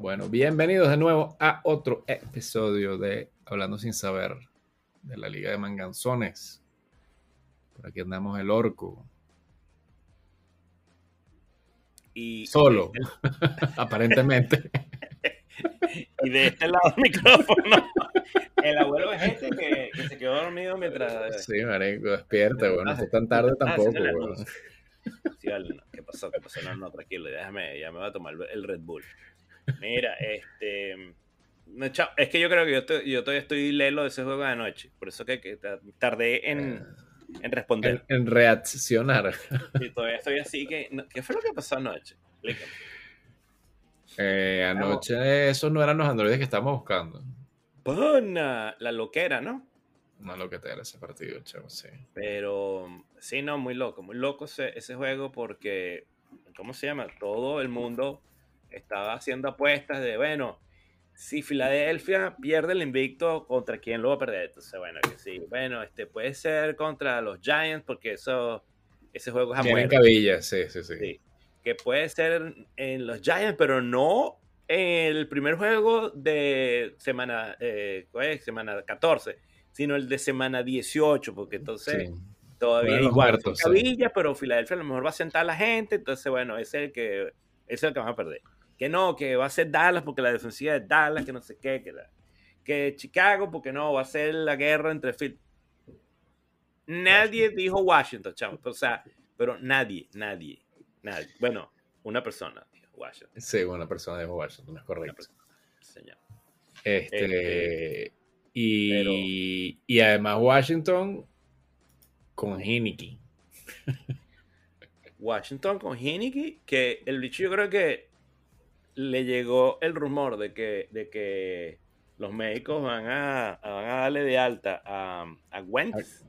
Bueno, bienvenidos de nuevo a otro episodio de Hablando sin saber de la Liga de Manganzones. Por aquí andamos el orco. Y Solo, aparentemente. y de este lado del micrófono, el abuelo es este que, que se quedó dormido mientras. Sí, marico, despierta, bueno, no fue tan tarde Ah, tampoco. anuncio. Sí, vale, no, ¿Qué pasó? ¿Qué pasó? No, no, tranquilo, déjame, ya me voy a tomar el Red Bull. Mira, este. no, chao, es que yo creo que yo, estoy- yo todavía estoy lelo de ese juego de anoche. Por eso que, que ta- tardé en, en responder. En, en reaccionar. Y todavía estoy así que. ¿Qué fue lo que pasó anoche? Explícame. Eh, anoche esos no eran los androides que estábamos buscando. Pana, la loquera, ¿no? No lo que te era ese partido, chavo, sí. Pero sí, no, muy loco, muy loco ese, ese juego porque, ¿cómo se llama? Todo el mundo estaba haciendo apuestas de, bueno, si Filadelfia pierde el invicto, ¿contra quién lo va a perder? Entonces, bueno, que sí, bueno, este puede ser contra los Giants porque eso, ese juego es a Tienen muerte. cabilla, sí, sí, sí. Sí. Que puede ser en los Giants, pero no en el primer juego de semana, eh, ¿cuál es? semana 14, sino el de semana 18, porque entonces Sí. todavía igual son sí. pero Filadelfia a lo mejor va a sentar a la gente, entonces bueno, ese es el que es el que van a perder. Que no, que va a ser Dallas porque la defensiva es Dallas, que no sé qué, que, la- que Chicago porque no, va a ser la guerra entre Phil. Nadie dijo Washington, chamo, o sea, pero nadie, nadie, nadie. Bueno, una persona dijo Washington, Sí, una persona de Washington, es una correcto. persona, señor. Este, y, y además Washington con Heineken. Washington con Heineken, que el bicho yo creo que le llegó el rumor de que, de que los médicos van a, van a darle de alta a, a Wentz.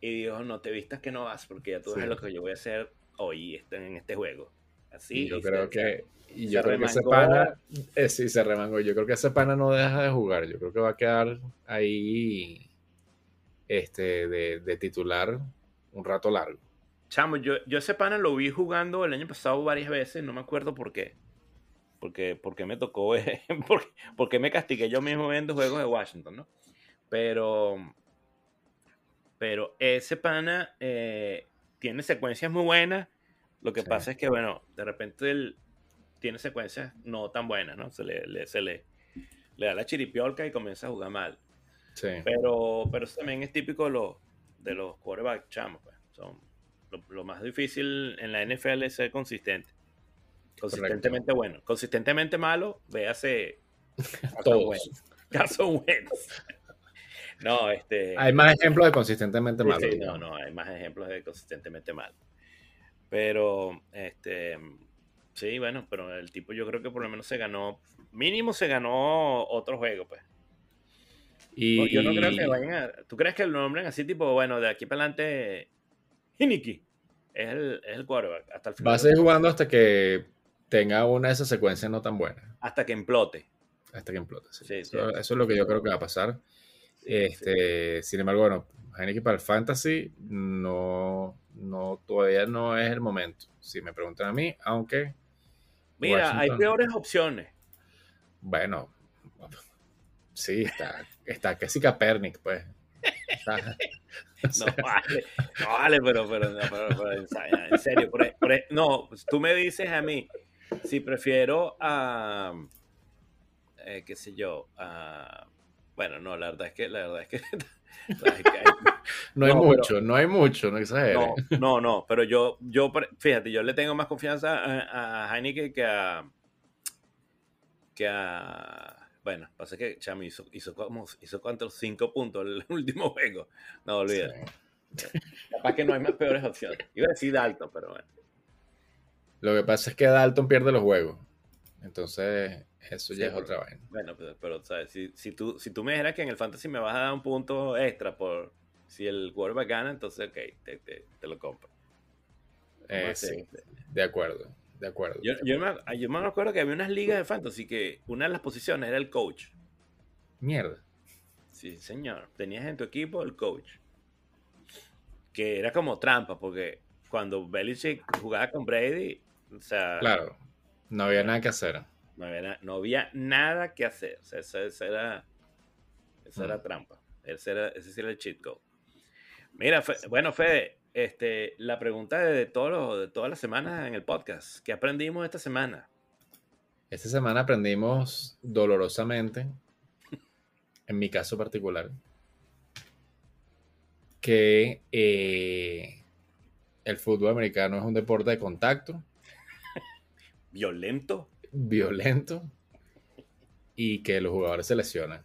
Y dijo, no te vistas que no vas, porque ya tú Sí. ves lo que yo voy a hacer hoy este- en este juego. Así. y yo y creo se- que, y yo creo que ese pana, eh, sí, se remangó. Yo creo que ese pana no deja de jugar. Yo creo que va a quedar ahí este, de, de titular un rato largo. Chamo, yo, yo ese pana lo vi jugando el año pasado varias veces, no me acuerdo por qué. Porque, porque me tocó, eh, porque, porque me castigué yo mismo viendo juegos de Washington, ¿no? Pero, pero ese pana eh, tiene secuencias muy buenas. Lo que Sí. pasa es que, bueno, de repente él tiene secuencias no tan buenas, ¿no? Se le, le- se le, le da la chiripiolca y comienza a jugar mal. Sí. Pero, pero eso también es típico de los, de los quarterbacks chamos. Pues. Son, lo, lo más difícil en la NFL es ser consistente. Consistentemente bueno. Consistentemente malo, véase Todos. Wentz. Carson Wentz. No, este. Hay más ejemplos de consistentemente malo. sí, no, no, hay más ejemplos de consistentemente malo. Pero, este. Sí, bueno, pero el tipo yo creo que por lo menos se ganó. Mínimo se ganó otro juego, pues. Y, yo no creo que vayan a. ¿Tú crees que lo nombren así, tipo, bueno, de aquí para adelante, Hiniki es el, es el quarterback hasta el final? va a seguir jugando hasta que tenga una de esas secuencias no tan buenas. Hasta que implote. Hasta que implote. sí. Sí, eso, sí. eso es lo que yo creo que va a pasar. Este, Sin embargo, bueno, Heineken para el Fantasy no, no, todavía no es el momento. Si me preguntan a mí, aunque, Mira, hay peores opciones. bueno, sí, está, está casi Kaepernick, pues. Está- o No vale, no vale, pero, pero, no, pero- pero en serio, por por no, tú me dices a mí si prefiero a, eh, qué sé yo, a, bueno, no, la verdad es que, la verdad es que, la verdad es que hay- no hay No, pero- mucho, no hay mucho, no exageres. No, no, no, pero yo, yo, fíjate, yo le tengo más confianza a, a Heineken que a, que a, bueno, pasa que Chami hizo, hizo como, hizo cuántos, cinco puntos el último juego. No, olvídate. Capaz que no hay más peores opciones. Iba a decir Dalton, pero bueno. Lo que pasa es que Dalton pierde los juegos. Entonces, eso Sí, ya es pero- otra vaina. Bueno, pero, pero, ¿sabes? Si, si, tú, si tú me dijeras que en el Fantasy me vas a dar un punto extra por si el quarterback gana, entonces, ok, te, te, te lo compro. Eh, Vamos a hacer- sí, de acuerdo, de acuerdo. Yo, yo me, yo me acuerdo que había unas ligas de fantasy que una de las posiciones era el coach. Mierda. Sí, señor. Tenías en tu equipo el coach. Que era como trampa, porque cuando Belichick jugaba con Brady, o sea. Claro, no había nada que hacer. No había, na- no había nada que hacer. O sea, esa, esa era. Esa era Mm. trampa. Ese, era, ese era el cheat code. Mira, Fe- bueno, Fede, este, la pregunta de, todos los- de todas las semanas en el podcast. ¿Qué aprendimos esta semana? Esta semana aprendimos dolorosamente, en mi caso particular, que eh, el fútbol americano es un deporte de contacto, ¿Violento? violento y que los jugadores se lesionan.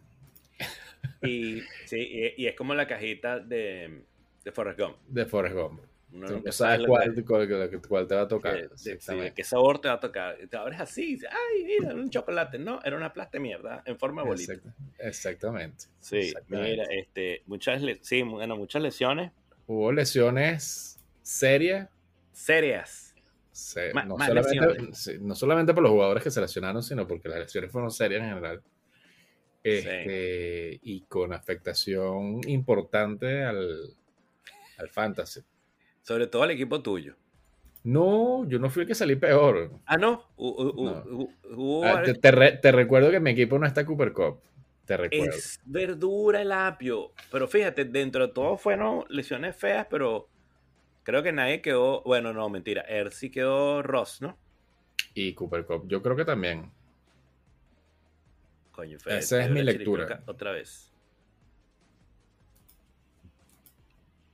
Y, sí, y, y es como la cajita de, de Forrest Gump. De Forrest Gump. Uno nunca sabes cuál, que- cuál- cuál te va a tocar. de- sí, exactamente. qué sabor te va a tocar. Te abres así, ay, mira, un chocolate. No, era una plasta de mierda en forma de bolita. Exact- exactamente. Sí, exactamente. mira, este, muchas, sí, bueno, muchas lesiones Hubo lesiones serias. serias. se- Ma- no, solamente, lesiones. sí, no solamente por los jugadores que se lesionaron, sino porque las lesiones fueron serias en general. Este, Y con afectación importante al, al fantasy. Sobre todo el equipo tuyo. No, yo no fui el que salí peor. Ah, no. Ah, te, te re- te recuerdo que mi equipo no está Cooper Cup. Te recuerdo. Es verdura el apio. Pero fíjate, dentro de todo fueron lesiones feas, pero creo que nadie quedó. Bueno, no, mentira. Er sí quedó Ross, ¿no? Y Cooper Cup, yo creo que también. Coño, Esa es mi lectura. Otra vez.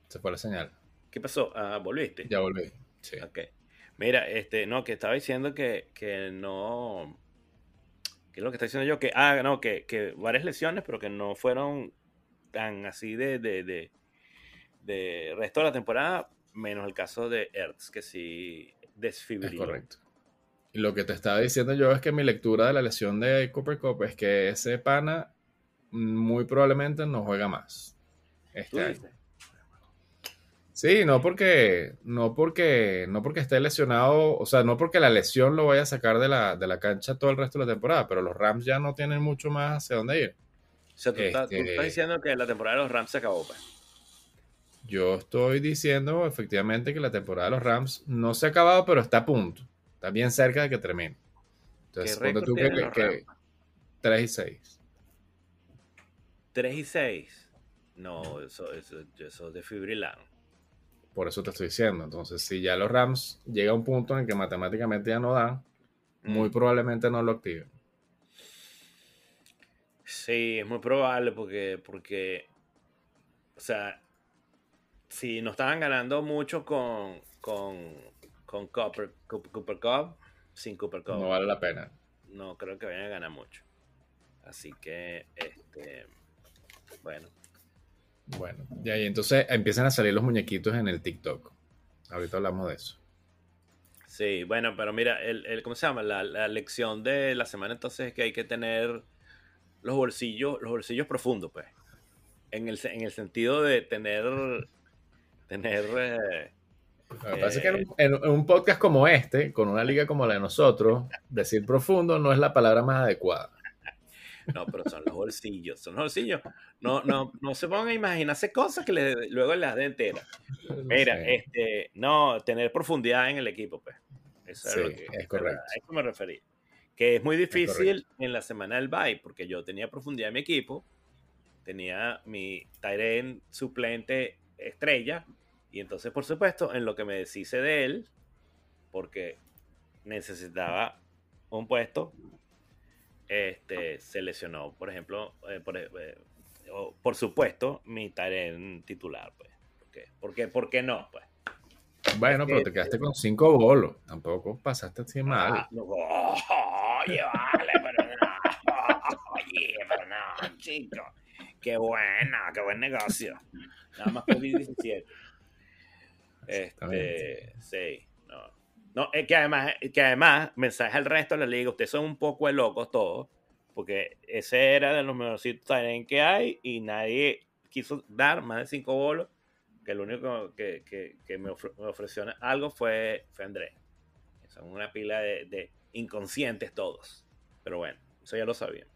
Se fue la señal. ¿Qué pasó? Ah, volviste. Ya volví. Sí. Ok. Mira, este, no, que estaba diciendo que, que no. ¿Qué es lo que está diciendo yo? Que, ah, no, que, que varias lesiones, pero que no fueron tan así de, de, de, de resto de la temporada, menos el caso de Ertz, que sí Es desfibriló. correcto. Y lo que te estaba diciendo yo es que mi lectura de la lesión de Cooper Cup es que ese pana muy probablemente no juega más. ¿Tú Este dices? Sí, no porque, no porque, no porque esté lesionado, o sea, no porque la lesión lo vaya a sacar de la, de la cancha todo el resto de la temporada, pero los Rams ya no tienen mucho más hacia dónde ir. O sea, tú, estás, tú Este- estás diciendo que la temporada de los Rams se acabó, pues. Yo estoy diciendo efectivamente que la temporada de los Rams no se ha acabado, pero está a punto. Está bien cerca de que termine. Entonces, ¿Qué tú que, tienen los que Rams? 3 y 6. 3 y 6. No, eso, eso, eso desfibrilaron. Por eso te estoy diciendo. Entonces, si ya los Rams llega a un punto en el que matemáticamente ya no dan, muy Mm. probablemente no lo activen. Sí, es muy probable porque, porque, o sea, si no estaban ganando mucho con, con, con Cooper, Cup, sin Cooper Cup, No no, vale la pena. creo que vayan a ganar mucho. Así que, este, bueno, Bueno, y ahí entonces empiezan a salir los muñequitos en el TikTok. Ahorita hablamos de eso. sí, bueno, pero mira, el, el- ¿cómo se llama? La, la lección de la semana entonces es que hay que tener los bolsillos, los bolsillos profundos, pues. En el, en el sentido de tener, tener, eh, Lo que pasa es que en en un podcast como este, con una liga como la de nosotros, decir profundo no es la palabra más adecuada. No, pero son los bolsillos, son los bolsillos. No, no, no se pongan a imaginarse cosas que le- luego las de enteras. Mira, Sí. este, no, tener profundidad en el equipo, pues. Eso Sí, lo que- es correcto. A eso me referí. Que es muy difícil en la semana del bye, porque yo tenía profundidad en mi equipo, tenía mi Tyren suplente estrella, y entonces, por supuesto, en lo que me deshice de él, porque necesitaba un puesto, este, se lesionó, por ejemplo, eh, por, eh, o, por supuesto, mi Tyren titular, pues. ¿Por qué? ¿Por qué? ¿Por qué no? Pues. Bueno, pero te quedaste con cinco bolos. Tampoco pasaste así mal. Ah, no, oye, vale, pero no. Oye, pero no, chico. Qué buena, qué buen negocio. Nada más COVID-17. Este, sí, no. Es que además, que además, mensaje al resto de la liga, ustedes son un poco de locos todos, porque ese era de los mejorcitos Tyrant que hay y nadie quiso dar más de cinco bolos, que el único que, que, que me, ofre- me ofreció algo fue, fue Andrés. Son una pila de, de inconscientes todos. Pero bueno, eso ya lo sabía.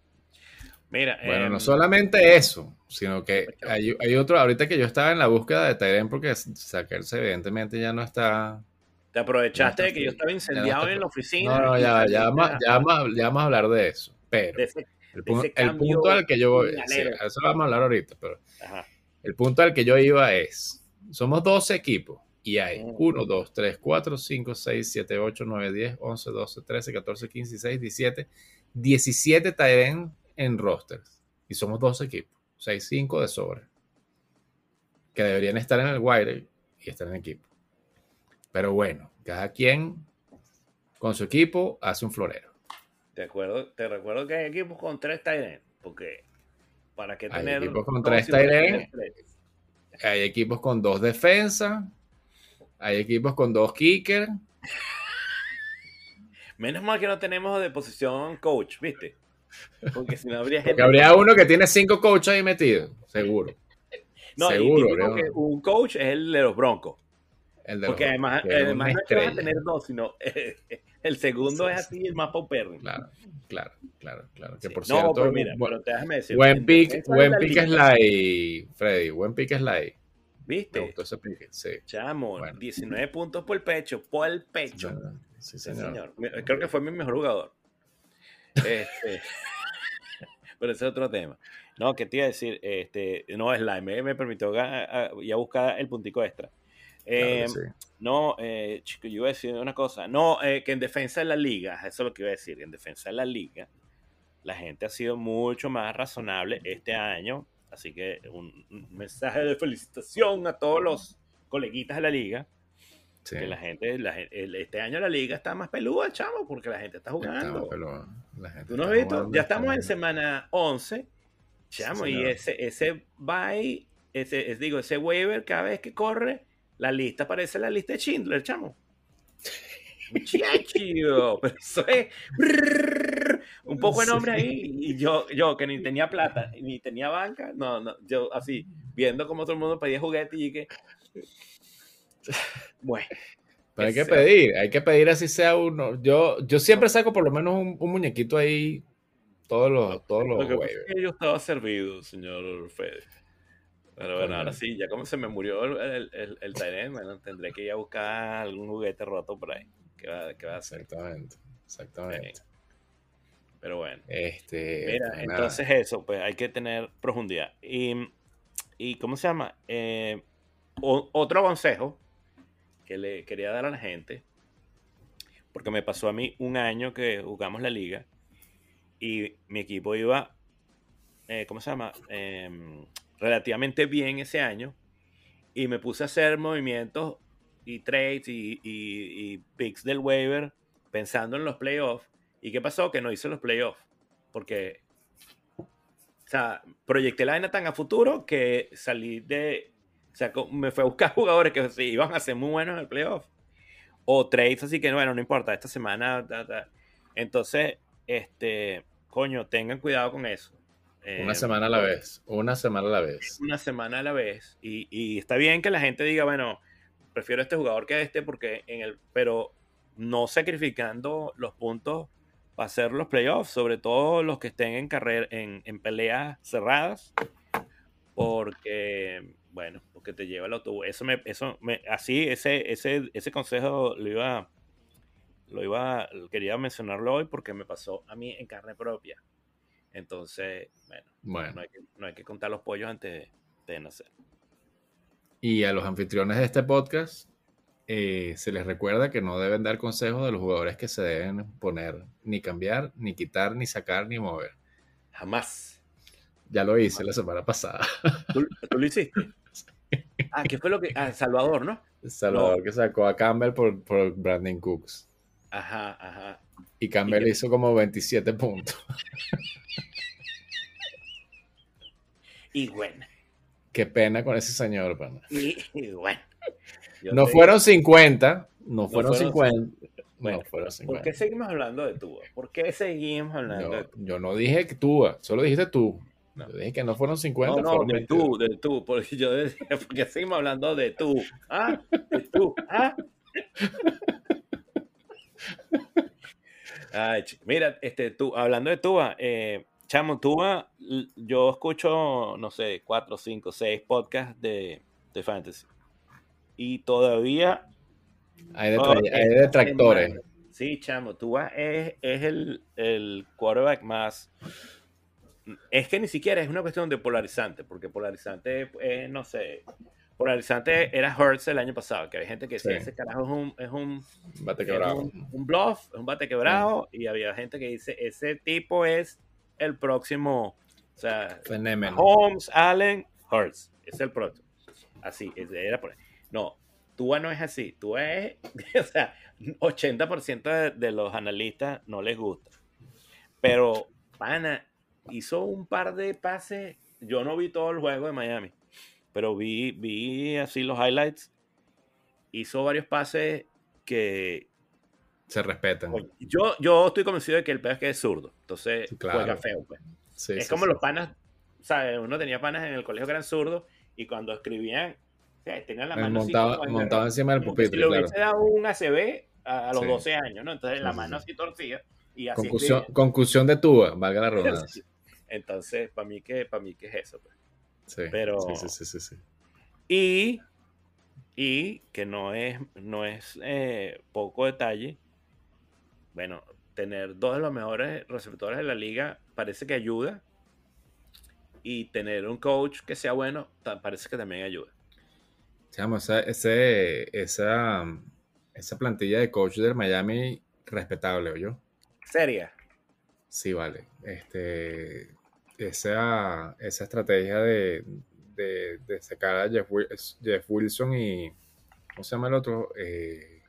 Mira, Bueno, no em, solamente eso, sino que hay, hay otro, ahorita que yo estaba en la búsqueda de Tyren porque Sackers evidentemente ya no está... te aprovechaste de que yo estaba Ya incendiado en la oficina. No, no, ya, saliste ya, vamos, a- ya, vamos, ya vamos a hablar de eso, pero de ese- el, de pu- ese el punto al que yo voy, sí, eso vamos a hablar ahorita, pero ajá. el punto al que yo iba es, somos 12 equipos y hay Mm. 1, 2, 3, 4, 5, 6, 7, 8, 9, 10, 11, 12, 13, 14, 15, 16, 17, 17 Tyren en rosters y somos 12 equipos, 6, 5 de sobre, que deberían estar en el wire y estar en equipo. Pero bueno, cada quien con su equipo hace un florero. Te, acuerdo, te recuerdo que hay equipos con tres Tyrants, porque para qué Hay tener equipos con tres tres? Hay equipos con dos defensas, hay equipos con dos kickers. Menos mal que no tenemos de posición coach, ¿viste? Porque si no habría gente. Porque habría uno que tiene cinco coaches ahí metidos, seguro. no, y seguro, que uno. un coach es el de los broncos. El de Porque los- además, que es además no es que vas a tener dos, sino el segundo Sí, es sí. así el más paupérrimo. Claro, claro, claro, claro. Que Sí. por no, cierto, pero mira, bu- pero déjame decir. buen pick, buen pick slide, Freddy. Buen pick slide. Me ¿Viste? gustó ese pick, sí. Chamo, Bueno. 19 puntos por el pecho, por el pecho. Sí, Sí, señor. Creo que fue mi mejor jugador. Este, pero ese es otro tema. No, ¿qué te iba a decir? Este, no, Slime me, me permitió ga- a- ya buscar el puntico extra. Claro Eh, sí. No, eh, chico, yo iba a decir una cosa. No, eh, que en defensa de la liga, eso es lo que iba a decir, en defensa de la liga, la gente ha sido mucho más razonable este año. Así que un, un mensaje de felicitación a todos los coleguitas de la liga. Sí. Que la gente, la el- este año la liga está más peluda, chamo, porque la gente está jugando. pero la gente ¿Tú no has está visto? Ya estamos en está- semana 11, chamo, Sí, y ese, ese bye, ese, es, digo, ese waiver cada vez que corre, la lista parece la lista de Schindler, chamo. Muchacho, pero eso es brrr, un poco de nombre ahí. Y yo, yo que ni tenía plata, ni tenía banca, no, no, yo así, viendo cómo todo el mundo pedía juguetes y que. Bueno, Pero hay que pedir, hay que pedir así sea uno. Yo, yo siempre saco por lo menos un, un muñequito ahí todos los, todos los Lo que pasa waivers. es que yo estaba servido, señor Fede. Pero bueno, ahora sí, ya como se me murió el, el, el, Tyrant, bueno, tendré que ir a buscar algún juguete roto por ahí. ¿Qué va, qué va a hacer? Exactamente, exactamente. Pero bueno. Este, Mira, nada. entonces eso, pues hay que tener profundidad. Y, y ¿cómo se llama? Eh, o- otro consejo que le quería dar a la gente, porque me pasó a mí un año que jugamos la liga y mi equipo iba, eh, ¿cómo se llama? Em, relativamente bien ese año y me puse a hacer movimientos y trades y, y- picks del waiver pensando en los playoffs. ¿Y qué pasó? Que no hice los playoffs. Porque, o sea, proyecté la vaina tan a futuro que salí de. O sea, me fue a buscar jugadores que sí, iban a ser muy buenos en el playoff. O trades, así que bueno, no importa, esta semana. ta, ta. Entonces, este. Coño, tengan cuidado con eso. Una Eh, semana a la vez, una semana a la vez. una semana a la vez. Y, y está bien que la gente diga, bueno, prefiero este jugador que este, porque en el. Pero no sacrificando los puntos para hacer los playoffs, sobre todo los que estén en carrera, en, en peleas cerradas. Porque, bueno, porque te lleva el autobús. Eso me, eso me, así, ese, ese, ese consejo lo iba, lo iba, quería mencionarlo hoy porque me pasó a mí en carne propia. Entonces, bueno, no hay que, no hay que contar los pollos antes de, de nacer. y a los anfitriones de este podcast eh, se les recuerda que no deben dar consejos de los jugadores que se deben poner, ni cambiar, ni quitar, ni sacar, ni mover. Jamás. Ya lo hice la semana pasada. ¿Tú, tú lo hiciste? Ah, ¿qué fue lo que...? Ah, Salvador, ¿no? Salvador que sacó a Campbell por, por Brandon Cooks. Ajá, ajá. Y Campbell hizo como 27 puntos. Y bueno. Qué pena con ese señor, pana. Y, y bueno. No fueron 50, no fueron fueron 50. Bueno, no fueron ¿Por 50. qué seguimos hablando de Tua? ¿Por qué seguimos hablando de Yo, Tua? yo no dije que tú, solo dijiste tú. No. Yo dije que no fueron 50, No, no, de 22. tú, de tú. Porque yo decía, ¿por qué seguimos hablando de tú? ¿Ah? De tú. ¿Ah? Ay, mira, este, tú, hablando de Tuba, eh, Chamo, Tuba, yo escucho, no sé, cuatro, cinco, seis podcasts de, de fantasy. Y todavía... Hay, detractores. Sí, chamo, Tuba es, es el, el quarterback más es que ni siquiera es una cuestión de polarizante, porque polarizante es, no sé, polarizante era Hertz el año pasado, que hay gente que decía, ese carajo es un, es un, bate quebrado. Un, bluff, es un bate quebrado, y había gente que dice, ese tipo es el próximo, o sea, Holmes, Allen, Hertz, es el próximo. Así, era por ahí. No, Tua no es así, Tua es, o sea, 80% de, de los analistas no les gusta. Pero, pana, hizo un par de pases. Yo no vi todo el juego de Miami, pero vi, vi así los highlights. Hizo varios pases que se respetan. Yo, yo estoy convencido de que el peor es que es zurdo. Entonces juega feo. Pues. es como los panas, ¿sabes? Uno tenía panas en el colegio que eran zurdos y cuando escribían, tenían la mano montaba, encima del pupitre. Si le hubiese dado un ACB a, los 12 años, ¿no? Entonces la mano así torcida. Y así conclusión, conclusión de tuba, valga la redundancia. Entonces, para mí que, para mí que es eso. Pues. Sí, Pero, sí, sí, sí, sí, Y, y que no es, no es eh, poco detalle, bueno, tener dos de los mejores receptores de la liga parece que ayuda. Y tener un coach que sea bueno parece que también ayuda. esa, ese, esa, esa plantilla de coach del Miami respetable, ¿o yo? Seria. Sí, vale. Este, esa, esa estrategia de, de, sacar a Jeff, Wilson y. ¿Cómo se llama el otro? Eh,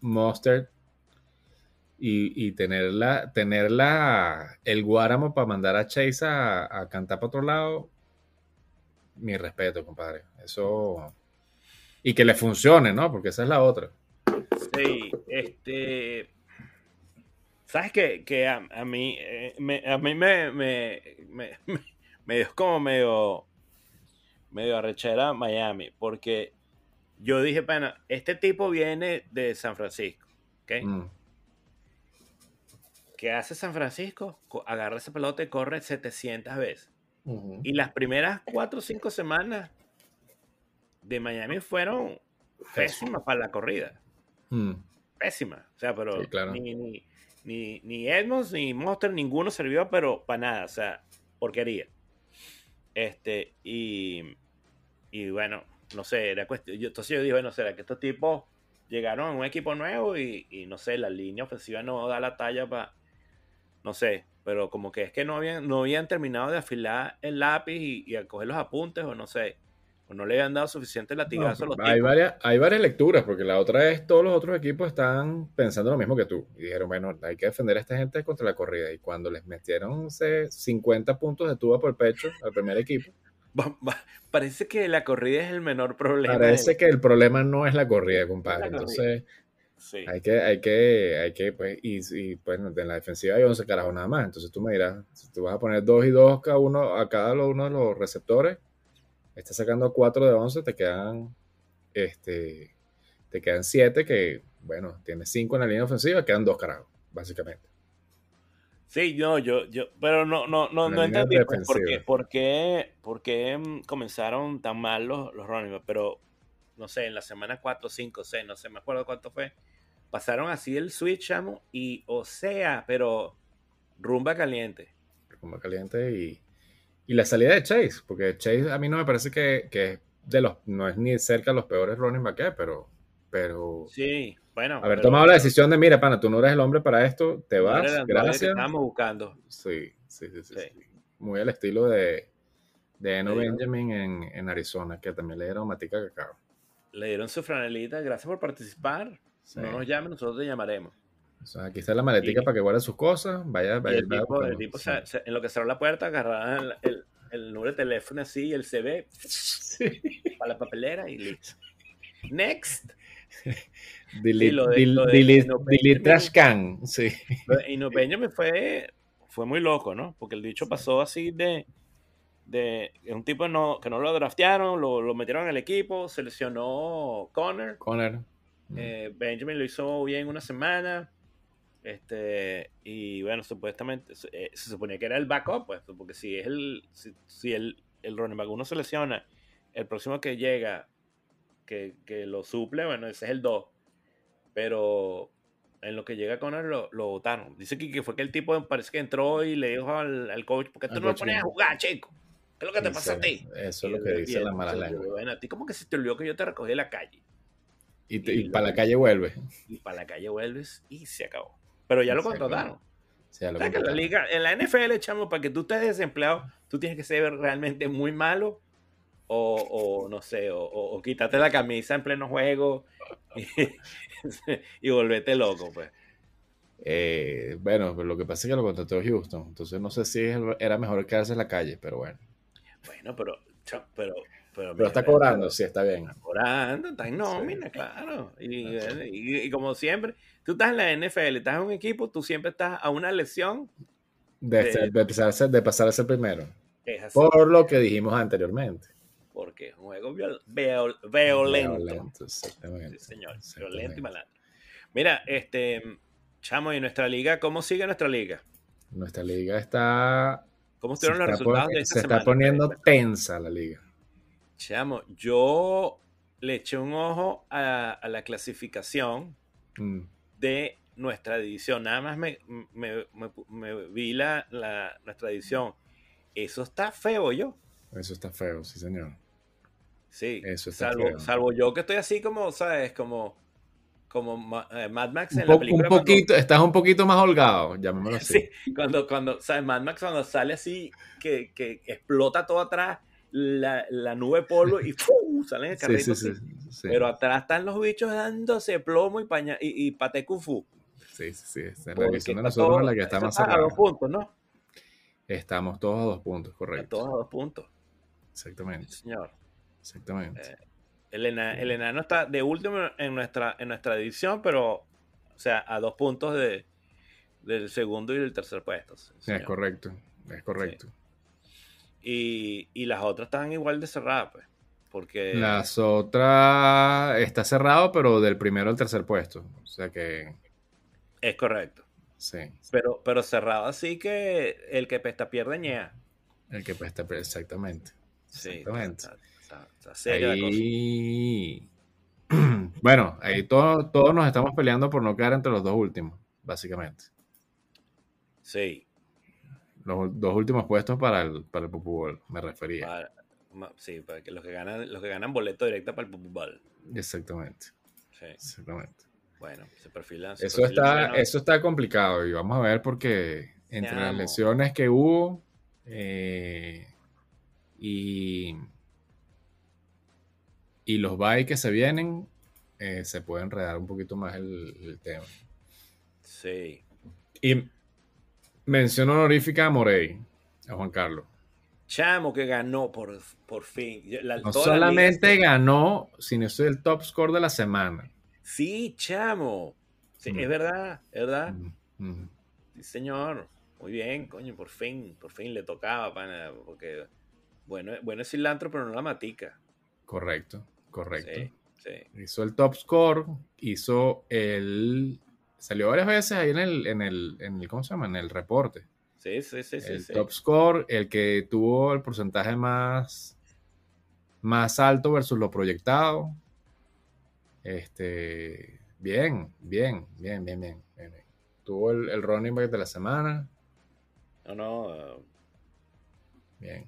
Monster. Y, y tenerla, tenerla, el Guáramo para mandar a Chase a, cantar para otro lado. Mi respeto, compadre. Eso. Y que le funcione, ¿no? Porque esa es la otra. Sí, este. ¿Sabes qué? Que a, mí, eh, me, a mí me, me, me, me, dio como medio, medio arrechera Miami, porque yo dije, bueno, este tipo viene de San Francisco, ¿ok? Mm. ¿Qué hace San Francisco? Agarra esa pelota y corre 700 veces. Y las primeras 4 o 5 semanas de Miami fueron pésimas para la corrida. Mm. Pésimas. O sea, pero ni, ni, ni Edmonds ni Monster, ninguno sirvió, pero para nada, o sea, porquería. Este, y, y bueno, no sé, era cuestión. Yo, entonces yo dije, bueno, será que estos tipos llegaron a un equipo nuevo y, y no sé, la línea ofensiva no da la talla para. No sé, pero como que es que no habían, no habían terminado de afilar el lápiz y, y a coger los apuntes, o no sé o no le habían dado suficiente latigazo a los hay varias Hay varias lecturas, porque la otra es todos los otros equipos están pensando lo mismo que tú. Y dijeron, bueno, hay que defender a esta gente contra la corrida. Y cuando les metieron 50 puntos de tuba por el pecho al primer equipo. Parece que la corrida es el menor problema. Parece que el problema no es la corrida, compadre. Entonces, hay que, hay que, hay que, pues, y, y pues en la defensiva hay 11 carajos nada más. Entonces tú me dirás, si tú vas a poner 2 y 2 cada uno, a cada uno de los receptores, estás sacando 4 de 11, te quedan este te quedan 7 que, bueno, tienes 5 en la línea ofensiva, quedan 2 carajos, básicamente. Sí, no, yo, yo, pero no, no, no, no entendí pues, por, qué, por, qué, por qué comenzaron tan mal los, los running pero no sé, en la semana 4, 5, 6, no sé, me acuerdo cuánto fue, pasaron así el switch, amo, y o sea, pero rumba caliente. Rumba caliente y y la salida de Chase, porque Chase a mí no me parece que, que de los, no es ni cerca de los peores running back, pero, pero. Sí, bueno. Haber tomado la decisión de, mira, pana, tú no eres el hombre para esto, te vas, gracias. estamos buscando. Sí sí sí, sí Muy al estilo de, de Eno Benjamin en, en, Arizona, que también le dieron matica cacao. Le dieron su franelita, gracias por participar. No nos llamen, nosotros te llamaremos aquí está la maletica para que guarde sus cosas. Vaya, vaya. el tipo, en lo que cerró la puerta, agarraban el, el, número de teléfono así, el CV, para la papelera y listo. Next. Delete, trash can. Sí. Y no me fue, fue muy loco, ¿no? Porque el dicho pasó así de, de un tipo no, que no lo draftearon, lo, lo metieron en el equipo, seleccionó Connor. Connor. Eh, Benjamin lo hizo bien una semana. Este, y bueno, supuestamente eh, se suponía que era el backup, pues, porque si es el, si, el, el running back uno se lesiona, el próximo que llega, que, que lo suple, bueno, ese es el 2. Pero en lo que llega Connor lo, lo votaron. Dice que, que, fue que el tipo parece que entró y le dijo al, al coach, ¿por qué tú no lo pones a jugar, chico? ¿Qué es lo que te pasa a ti? Eso es lo que dice la mala lengua. Bueno, a ti como que se te olvidó que yo te recogí de la calle. Y, y, para la calle vuelves. Y para la calle vuelves y se acabó. Pero ya lo contrataron. Sí, lo que la liga, en la NFL, echamos para que tú estés desempleado, tú tienes que ser realmente muy malo o, o no sé, o, o, quitarte la camisa en pleno juego y, y volverte loco, pues. Eh, bueno, pero lo que pasa es que lo contrató Houston, entonces no sé si era mejor quedarse en la calle, pero bueno. Bueno, pero, pero pero, está cobrando, sí, está bien. Está cobrando, está en nómina, claro. Y, como siempre, tú estás en la NFL, estás en un equipo, tú siempre estás a una lesión de, de, pasar, de pasar a ser primero. Por lo que dijimos anteriormente. Porque es un juego violento. Violento, exactamente. Sí, señor. Violento y malandro. Mira, este, chamo, ¿y nuestra liga? ¿Cómo sigue nuestra liga? Nuestra liga está... ¿Cómo estuvieron los resultados de esta Se está poniendo tensa la liga. Chamo, yo le eché un ojo a, la clasificación mm. de nuestra edición. Nada más me, vi la, nuestra edición. Eso está feo, yo. Eso está feo, sí, señor. Sí, Eso está salvo, feo. salvo yo que estoy así como, ¿sabes? Como, como eh, Mad Max en un la película. Un poquito, estás un poquito más holgado, llamémoslo así. Sí, cuando, cuando, ¿sabes? Mad Max cuando sale así, que, que explota todo atrás la, la nube de polvo y ¡fum! salen el carrito. Sí, Pero atrás están los bichos dándose plomo y, paña, y, y pate kung fu. Sí, sí, sí. La revisión de nosotros es la que está más cerrada. A dos puntos, ¿no? Estamos todos a dos puntos, correcto. todos a dos puntos. Exactamente. Sí, señor. Exactamente. Eh, el, enano, el, enano, está de último en nuestra, en nuestra edición, pero, o sea, a dos puntos de, del segundo y del tercer puesto. Sí, es correcto. Es correcto. Y, y, las otras están igual de cerradas, pues. Porque... Las otras está cerrado, pero del primero al tercer puesto. O sea que. Es correcto. Sí. Pero, pero cerrado así que el que pesta pierde ñea. El que pesta pierde, exactamente. Sí, exactamente. Está, está, ahí... la cosa. bueno, ahí todos, todos nos estamos peleando por no quedar entre los dos últimos, básicamente. Sí, los dos últimos puestos para el, para el Bowl, me refería. Para, sí, para que los que ganan, los que ganan boleto directo para el Bowl. Exactamente. Sí. Exactamente. Bueno, se perfilan. Se eso, está, eso está complicado y vamos a ver porque entre las lesiones que hubo eh, y, y los bye que se vienen, eh, se puede enredar un poquito más el, el tema. Sí. Y Mención honorífica a Morey, a Juan Carlos. Chamo que ganó por, por fin. La, no solamente ganó, sino es el top score de la semana. Sí, chamo. Sí, mm. Es verdad, es verdad. Mm. Mm. Sí, señor. Muy bien, coño, por fin, por fin le tocaba, pana, porque bueno, bueno es cilantro, pero no la matica. Correcto, correcto. Sí, sí. Hizo el top score, hizo el Salió varias veces ahí en el, en el, en el ¿cómo se llama? En el reporte. Sí, sí, sí. El sí, top score, el que tuvo el porcentaje más, más alto versus lo proyectado. Este, bien, bien, bien, bien, bien. bien. Tuvo el, el, running back de la semana. No, no. Uh... Bien.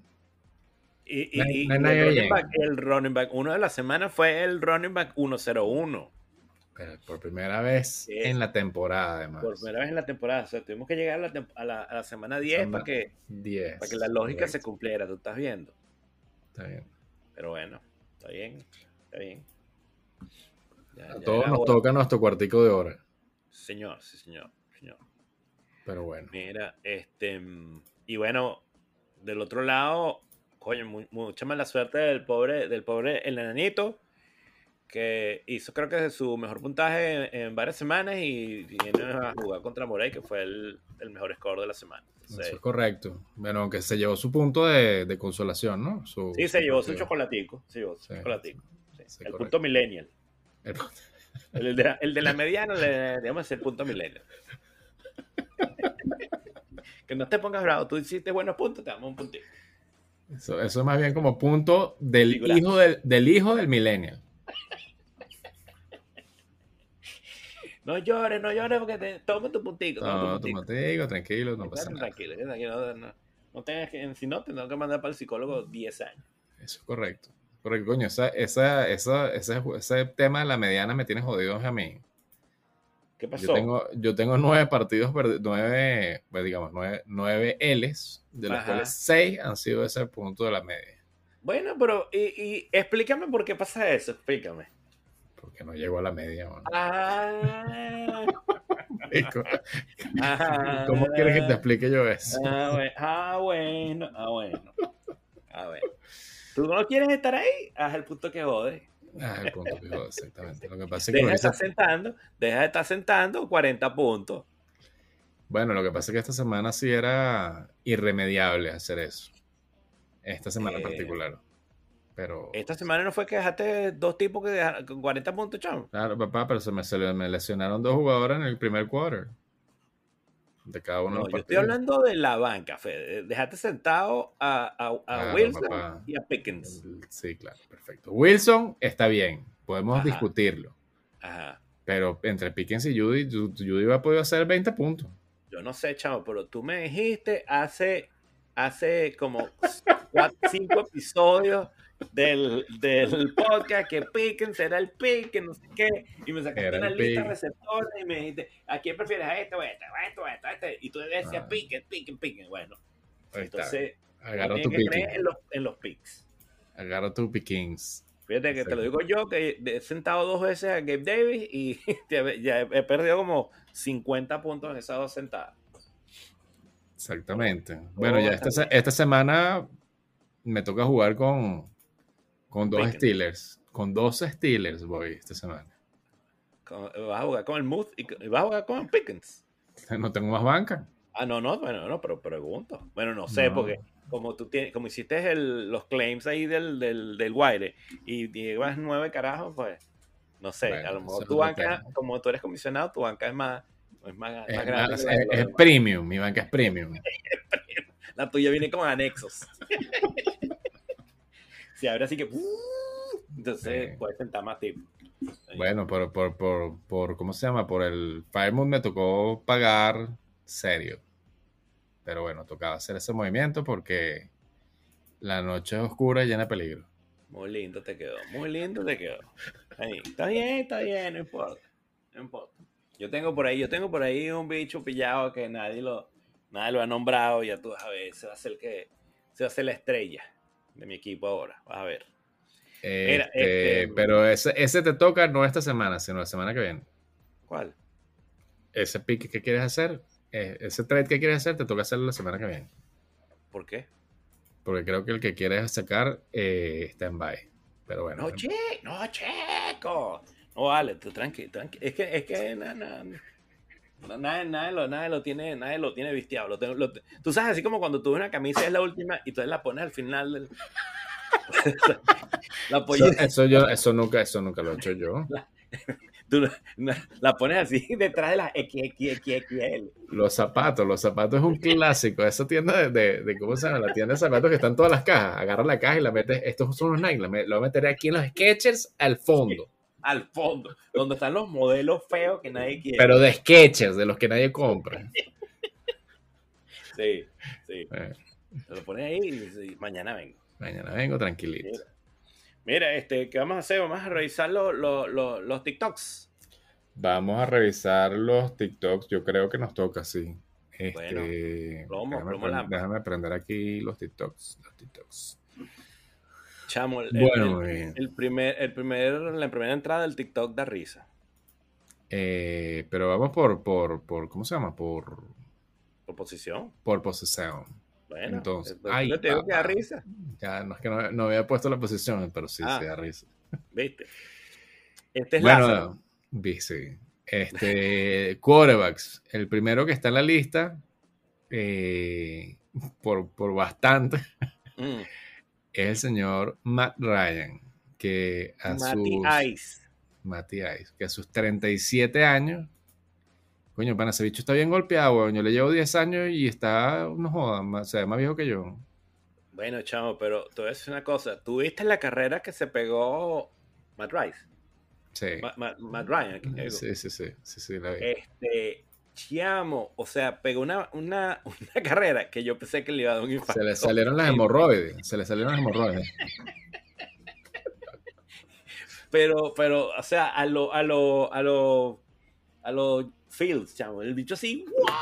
Y, y, y, no, no, el, running back, el running back, uno de la semana fue el running back 101. Pero por primera vez en la temporada, además. Por primera vez en la temporada. O sea, tuvimos que llegar a la, a la, a la semana 10 semana para, que, 10 para que la lógica correcto. se cumpliera. Tú estás viendo. Está bien. Pero bueno, está bien. Está bien. Ya, a ya todos nos hora. toca nuestro cuartico de hora. Señor, sí, señor. señor. Pero bueno. Mira, este. Y bueno, del otro lado, coño, muy, mucha mala suerte del pobre, del pobre el enanito que hizo creo que su mejor puntaje en, en, varias semanas y viene a jugar contra Morey, que fue el, el mejor score de la semana. Entonces, Eso es correcto. Bueno, que se llevó su punto de, de consolación, ¿no? Su, sí, se llevó su chocolatico. Se llevó su sí, chocolatico. Sí. Sí, el correcto. punto millennial. El, El de la, el de la mediana le deberíamos hacer punto milenio. que no te pongas bravo, tú hiciste buenos puntos, te damos un puntito. Eso, eso es más bien como punto del hijo del, del hijo del millennial. No llores, no llores porque te, toma tu puntico. Toma No, tu puntico. tranquilo, no pasa nada. tranquilo, tranquilo, no, no, tengas que, si no, te tengo que mandar para el psicólogo 10 años. Eso es correcto. Correcto, coño, esa, esa, esa, ese, ese tema de la mediana me tiene jodido a mí. ¿Qué pasó? Yo tengo, yo tengo nueve partidos, nueve, pues digamos, nueve, nueve L's, de los Ajá. cuales seis han sido ese punto de la media. Bueno, pero y, y explícame por qué pasa eso, explícame. Porque no llegó a la media. mano. Ah, ah, ¿Cómo quieres que te explique yo eso? Ah, bueno, ah, bueno, ah, bueno. Ah. ¿Tú no quieres estar ahí? Haz el punto que jode. Ah, el punto que jode, exactamente. Lo que pasa es que Deja de estar sentando, deja de estar sentando 40 puntos. Bueno, lo que pasa es que esta semana sí era irremediable hacer eso. Esta semana en Eh, particular. Pero, Esta semana no fue que dejaste dos tipos que dejaron con 40 puntos, chamo. claro, papá, pero se me, se me lesionaron dos jugadores en el primer quarter. De cada uno de los yo estoy hablando de la banca, Fede. Dejaste sentado a, a- a Claro, Wilson papá. y a Pickens. Sí, claro, perfecto. Wilson está bien, podemos Ajá. discutirlo. Ajá. Pero entre Pickens y Judy, Ju- Judy va a poder hacer 20 puntos. Yo no sé, chamo, pero tú me dijiste hace, hace como cuatro, cinco episodios del, del podcast que Pickens era el pick, que no sé qué, y me sacaste Era una lista de receptores y me dijiste, ¿a quién prefieres? ¿A este o a este? ¿A este o a este? ¿A este? Y tú decías Ah. Pickens, Pickens, Pickens. Bueno, Ahí entonces, Agarra tu que creer en los, en los picks. Agarra tu Pickens. Fíjate que te lo digo yo, que he sentado dos veces a Gabe Davis y ya he perdido como 50 puntos en esas dos sentadas. Exactamente. Bueno, ya esta, esta semana me toca jugar con, con dos Pickens. Steelers. Con dos Steelers voy esta semana. Vas a jugar con el Muth y vas a jugar con Pickens. No tengo más banca. Ah, no, no, bueno, no, pero pregunto. Bueno, no sé, No. porque como tú tienes, como hiciste el- los claims ahí del, del, del Wire y llevas nueve carajos, pues no sé, Bueno, a lo mejor tu banca, como tú eres comisionado, tu banca es más, es más, Es, más grande. más- es- premium. Mi banca es premium. La tuya viene con anexos. Se abre así que. uh, Entonces Sí. puedes sentar más tiempo. Bueno, por, por, por, por, ¿cómo se llama? Por el Firemoon me tocó pagar serio. Pero bueno, tocaba hacer ese movimiento porque la noche es oscura y llena de peligro. Muy lindo te quedó. Muy lindo te quedó. Ahí. Está bien, está bien, no importa. No importa. Yo tengo por ahí, yo tengo por ahí un bicho pillado que nadie lo, nadie lo ha nombrado. Ya tú vas a ver, se va a hacer que se va a hacer la estrella de mi equipo ahora. Vas a ver. Este, este- Pero ese, ese te toca no esta semana, sino la semana que viene. ¿Cuál? Ese pick que quieres hacer, eh, ese trade que quieres hacer, te toca hacerlo la semana que viene. ¿Por qué? Porque creo que el que quieres sacar eh, está en bye. Pero bueno, No, che, no, checo. No vale, tú tranqui, tranqui. Es que, es que na- na- na- nadie, nadie lo, nadie lo tiene, nadie lo tiene. Lo tú sabes, así como cuando tú ves una camisa es la última y tú la pones al final del. la, eso, eso yo, eso nunca, eso nunca lo he hecho yo. tú la- la pones así detrás de la. Los zapatos, los zapatos es un clásico. Esa tienda de, de, de- ¿cómo se llama? La tienda de zapatos que están todas las cajas. Agarra la caja y la metes. Estos son unos Nike. la Lo voy a meter aquí en los Skechers al fondo. Al fondo, donde están los modelos feos que nadie quiere. Pero de Skechers, de los que nadie compra. Sí, sí. Eh, Te lo pones ahí y mañana vengo. mañana vengo tranquilito. Mira. Este, Mira, este, ¿qué vamos a hacer? Vamos a revisar lo- lo- lo- los TikToks. Vamos a revisar los TikToks. Yo creo que nos toca, sí. Este, Bueno, plomo, déjame, plomo déjame prender aquí los TikToks. Los TikToks. Chamo, el, Bueno, el- bien. el primer, el primer, la primera entrada del TikTok da risa. Eh, pero vamos por, por, por, ¿cómo se llama? Por, Por posición. por posesión. Bueno, Entonces, ay, yo te digo que da risa, Ya, no es que no, no había puesto la posición, pero sí, Ah. sí da risa. ¿viste? Este es. Bueno, sí. Este, quarterbacks. El primero que está en la lista, eh, por, por bastante, Mm, es el señor Matt Ryan, que a Matty sus... Ice. Matty Ice, que a sus 37 años, coño, pana, ese bicho está bien golpeado, weón. Yo le llevo 10 años y está, no joda, más, o sea, más viejo que yo. Bueno, chamo, pero te voy a decir una cosa. ¿Tú viste la carrera que se pegó Matt Rice? Sí. Ma- Ma- Matt Ryan. Sí, sí, sí, sí, sí, la vi. Este, chamo, o sea, pegó una, una, una carrera que yo pensé que le iba a dar un infarto. Se le salieron las hemorroides, se le salieron las hemorroides. Pero, pero, o sea, a lo, a lo, a lo, a lo Fields, chamo. El bicho así, ¡guau!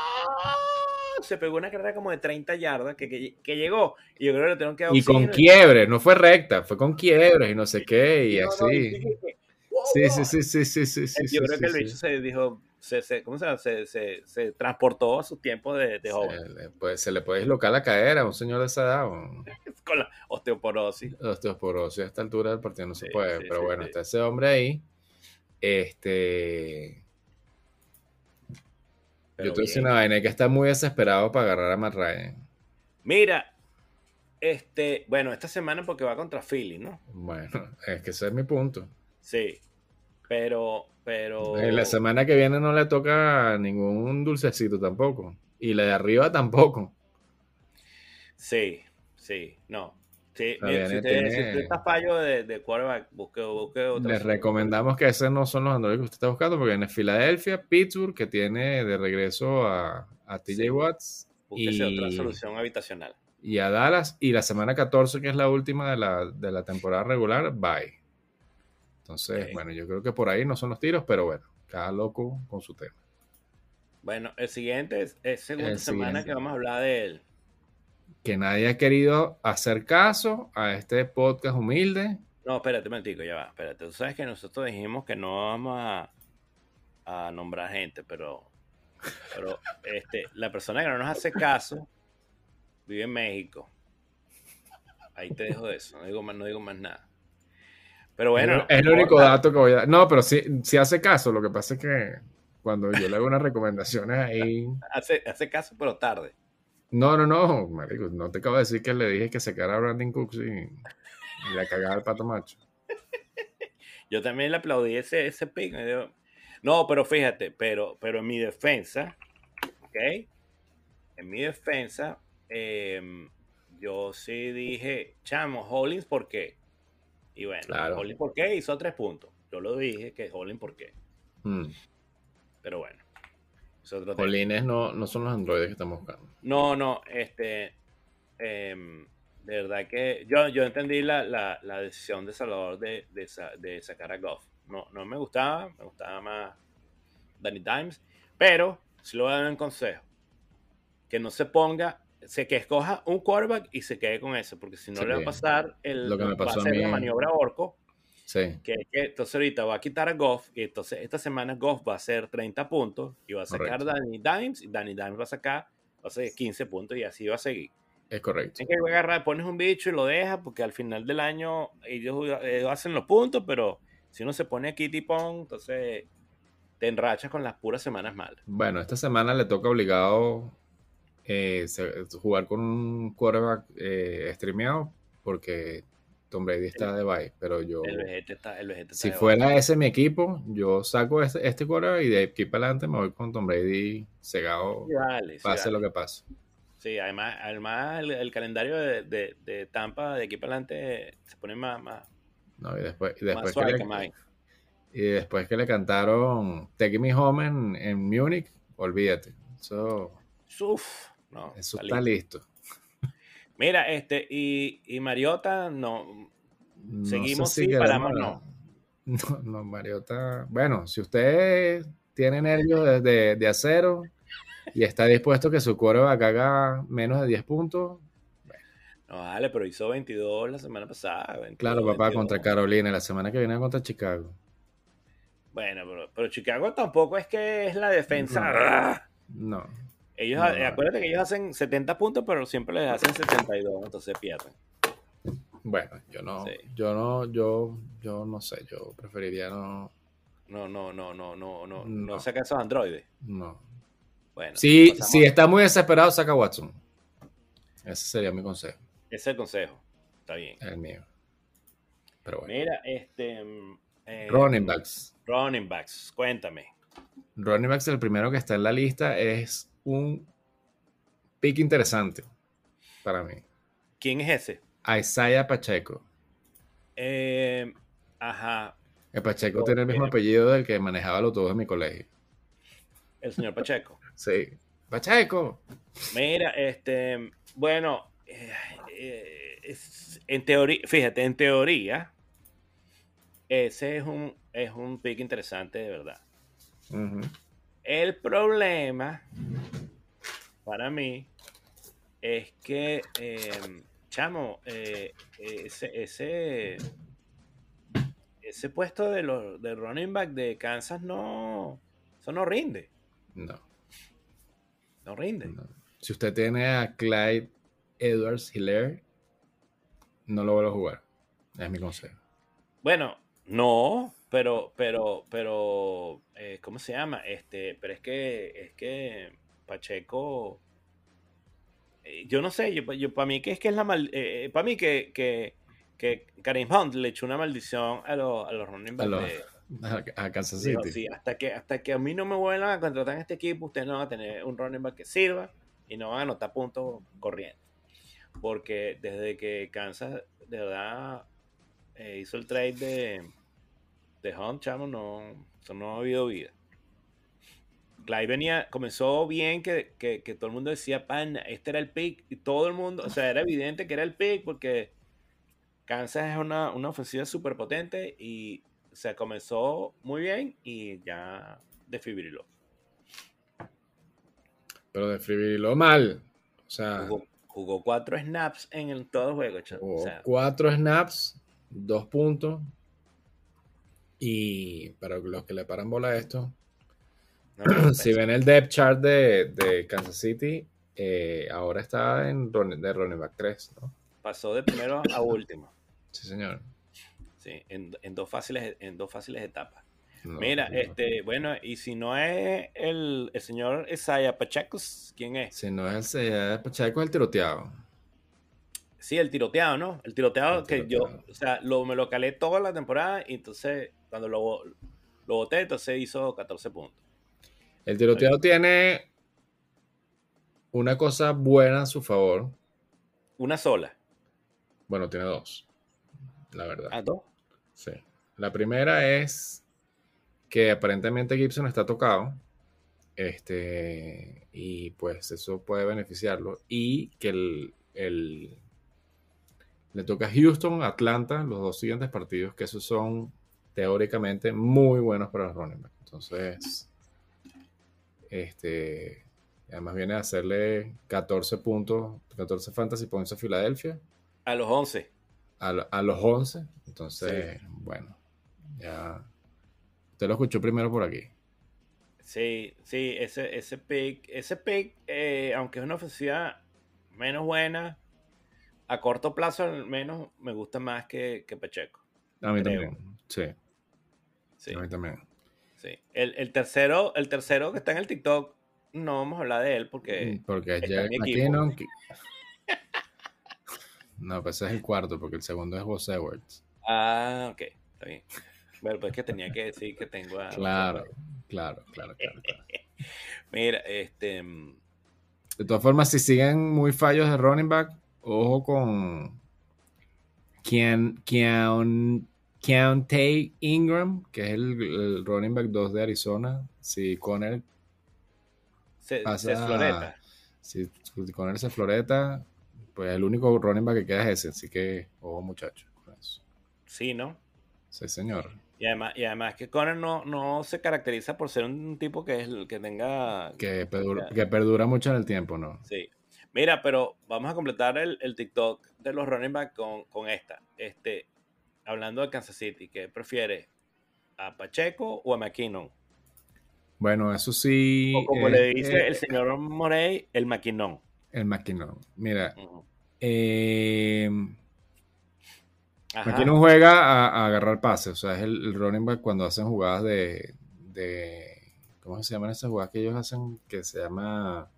se pegó una carrera como de 30 yardas que, que, que llegó. Y yo creo que le tengo que dar Y con quiebres, no fue recta, fue con quiebres y no sé qué, y No, no, así. ¡guau, Sí, sí, sí, sí, sí, sí, sí. Yo sí, creo sí, que el bicho se dijo, se, se, ¿cómo se llama? Se, se, transportó a su tiempo de, de joven. Se le, puede, se le puede dislocar la cadera a un señor de esa edad. o Con la osteoporosis. Osteoporosis a esta altura del partido no se Sí, puede. sí, pero sí, bueno, está ese hombre ahí. Este. Pero yo te voy a decir bien. una vaina, que está muy desesperado para agarrar a Matt Ryan. Mira, este, bueno, esta semana porque va contra Philly, ¿no? Bueno, es que ese es mi punto. Sí. Pero, pero. Eh, La semana que viene no le toca ningún dulcecito tampoco. Y la de arriba tampoco. Sí, sí, no. Sí, mira, si, eh, usted, tiene- si usted está fallo de, de quarterback, busque, busque. Les recomendamos que ese no son los Android que usted está buscando, porque en Filadelfia, Pittsburgh, que tiene de regreso a, a TJ Sí. Watts y- otra solución habitacional. y a Dallas, y la semana 14, que es la última de la, de la temporada regular, bye. Entonces, bueno, yo creo que por ahí no son los tiros, pero bueno, cada loco con su tema. Bueno, el siguiente es, es segunda El semana siguiente. que vamos a hablar de él. Que nadie ha querido hacer caso a este podcast humilde. No, espérate un momentico, ya va, espérate. Tú sabes que nosotros dijimos que no vamos a, a nombrar gente, pero, pero este, la persona que no nos hace caso vive en México. Ahí te dejo eso, no digo más, no digo más nada. Pero bueno. es el único dato que voy a dar. No, pero sí, sí hace caso. Lo que pasa es que cuando yo le hago unas recomendaciones ahí. Hace, hace caso, pero tarde. No, no, no, marico, no te acabo de decir que le dije que se quedara Brandon Cooks y, y la cagaba el pato macho. Yo también le aplaudí ese, ese pick. No, pero fíjate, pero, pero en mi defensa, ¿ok? En mi defensa, em, yo sí dije, chamo, Hollins, ¿por qué? Y bueno, Claro. Hollins, ¿por qué? Hizo tres puntos. Yo lo dije que Hollins, ¿por qué? Mm. Pero bueno. es. Polines no, no son los androides que estamos buscando. No, no, este. em, de verdad que yo, yo entendí la, la, la decisión de Salvador de, de, sa- de sacar a Goff. No, no me gustaba, me gustaba más Danny Dimes, pero sí le voy a dar un consejo. Que no se ponga, se, que escoja un quarterback y se quede con ese, porque si no Sí. le va a pasar el, Lo que me va pasó a a ser mí. la maniobra Orco, Sí, que que entonces ahorita va a quitar a Goff y entonces esta semana Goff va a hacer 30 puntos y va a sacar Correcto. Danny Dimes y Danny Dimes va a sacar va a hacer 15 puntos y así va a seguir. es correcto. Es que agarrar, pones un bicho y lo dejas porque al final del año ellos, ellos hacen los puntos, pero si uno se pone aquí tipón, entonces te enrachas con las puras semanas malas. Bueno, esta semana le toca obligado eh, jugar con un quarterback eh, streameado porque Tom Brady está de bye, pero yo... El vejete está, el vejete está Si de fuera ese mi equipo, yo saco este, este quarterback y de aquí para adelante me voy con Tom Brady cegado, baja. Sí, vale, sí, pase vale. lo que pase. Sí, además, además el, el calendario de, de- de Tampa de aquí para adelante se pone más, más, No, y después, y más después, que le, y después que le cantaron Take Me Home en, en Múnich, olvídate. Uf, no, eso está listo. Mira, este, y, y Mariota, no, No Seguimos, si sí, paramos, no. No, no, Mariota. Bueno, si usted tiene nervios de, de- de acero y está dispuesto que su quarterback haga menos de 10 puntos, no vale, pero hizo 22 la semana pasada. 22, claro, papá, 22. contra Carolina, la semana que viene contra Chicago. Bueno, pero, pero Chicago tampoco es que es la defensa. No. No. Ellos, No, eh, no. acuérdate que ellos hacen 70 puntos, pero siempre les hacen 72, entonces pierden. Bueno, yo no, Sí. yo no, yo, yo no sé, yo preferiría no, No, no, no, no, no, no, no, saca esos androides. no. Bueno, Si, si está muy desesperado, saca Watson. Ese sería mi consejo, ese es el consejo. Está bien. el mío. Pero bueno. Mira, este. mm, eh, Running backs. Running backs, cuéntame. Running backs, el primero que está en la lista es un pick interesante para mí. ¿Quién es ese? Isaiah Pacheco. Eh, ajá, El Pacheco tiene el mismo apellido del que manejaba los autobús en mi colegio. el señor Pacheco. Sí. Pacheco. Mira, este, bueno, eh, eh, es- en teoría, fíjate, en teoría, ese es un, es un pick interesante de verdad. Ujú. El problema para mí es que, eh, chamo, eh, ese, ese, ese puesto de los de running back de Kansas no, eso no rinde, No, no rinde. no. Si usted tiene a Clyde Edwards Hilaire, no lo vuelvo a jugar. Es mi consejo. Bueno, no, pero, pero, pero, eh, ¿cómo se llama? Este, pero es que, es que Pacheco, eh, yo no sé, yo, yo para mí que es que es la mal, para mí que, que, que Karim Hunt le echó una maldición a, los a los running A, backs los- de- a Kansas City. sí, hasta que, hasta que a mí no me vuelvan a contratar en este equipo, ustedes no van a tener un running back que sirva y no van a anotar puntos corriendo. Porque desde que Kansas de verdad eh, hizo el trade de, de Hunt, chamo, no, eso no ha habido vida. Clyde venía, comenzó bien que, que, que todo el mundo decía, pan, este era el pick, y todo el mundo, o sea, era evidente que era el pick porque Kansas es una, una ofensiva súper potente y o sea, comenzó muy bien y ya desfibriló. Pero desfibriló mal. O sea, Jugó, jugó cuatro snaps en el, todo el juego, chamo. jugó O sea, cuatro snaps, dos puntos. Y para los que le paran bola a esto, no, si ven el depth chart de, de Kansas City, eh, ahora está en de running back 3, ¿no? pasó de primero a último. Sí, señor. Sí, en, en dos fáciles, en dos fáciles etapas. No, Mira, no. este, bueno, y si no es el, el señor Isaiah Pacheco, ¿quién es? Si no es el Pacheco, es el tiroteado. Sí, el tiroteado, ¿no? El tiroteado El que tiroteado. yo, o sea, lo, me lo calé toda la temporada y entonces cuando lo, lo boté, entonces hizo 14 puntos. El tiroteado tiene una cosa buena a su favor. Una sola. Bueno, tiene dos, la verdad. ¿A dos? Sí. La primera es que aparentemente Gibson está tocado. Este, y pues eso puede beneficiarlo. Y que el, el- le toca a Houston, Atlanta, los dos siguientes partidos, que esos son teóricamente muy buenos para los running backs. Entonces, este, además viene a hacerle 14 puntos, 14 fantasy points a Filadelfia A los 11. a, a los 11. Entonces, bueno, ya. Usted lo escuchó primero por aquí. Sí, sí, ese, ese pick, ese pick, eh, aunque es una ofensiva menos buena, a corto plazo al menos me gusta más que, que Pacheco. A mí Creo. también. Sí, Sí, a mí también. sí. El, el tercero, el tercero que está en el TikTok, no vamos a hablar de él porque Porque está Jack McKinnon. No, pues ese es el cuarto, porque el segundo es Gus Edwards. Ah, ok, está bien. Bueno, pues que tenía que decir que tengo a... Claro, claro, claro, claro. claro. Mira, este... mm, De todas formas, si siguen muy fallos de running back, ojo con Keon, Keon, Keontae Ingram, que es el, el running back 2 de Arizona. Si Conner, Se, Pasa- se floreta. si Conner se floreta, pues el único running back que queda es ese. Así que, ojo muchachos. con eso. Sí, ¿no? Sí, señor. Y además, y además que Conner no, no se caracteriza por ser un tipo que, es, que tenga... Que perdura, que perdura mucho en el tiempo, ¿no? Sí. Mira, pero vamos a completar el, el TikTok de los running back con, con esta. Este, hablando de Kansas City, ¿qué prefiere? ¿A Pacheco o a McKinnon? Bueno, eso sí. O como eh, le dice eh, el señor Morey, el McKinnon. el McKinnon. Mira, eh. McKinnon juega a, a agarrar pases, o sea, es el, el running back cuando hacen jugadas de, de- ¿Cómo se llaman esas jugadas que ellos hacen? Que se llama.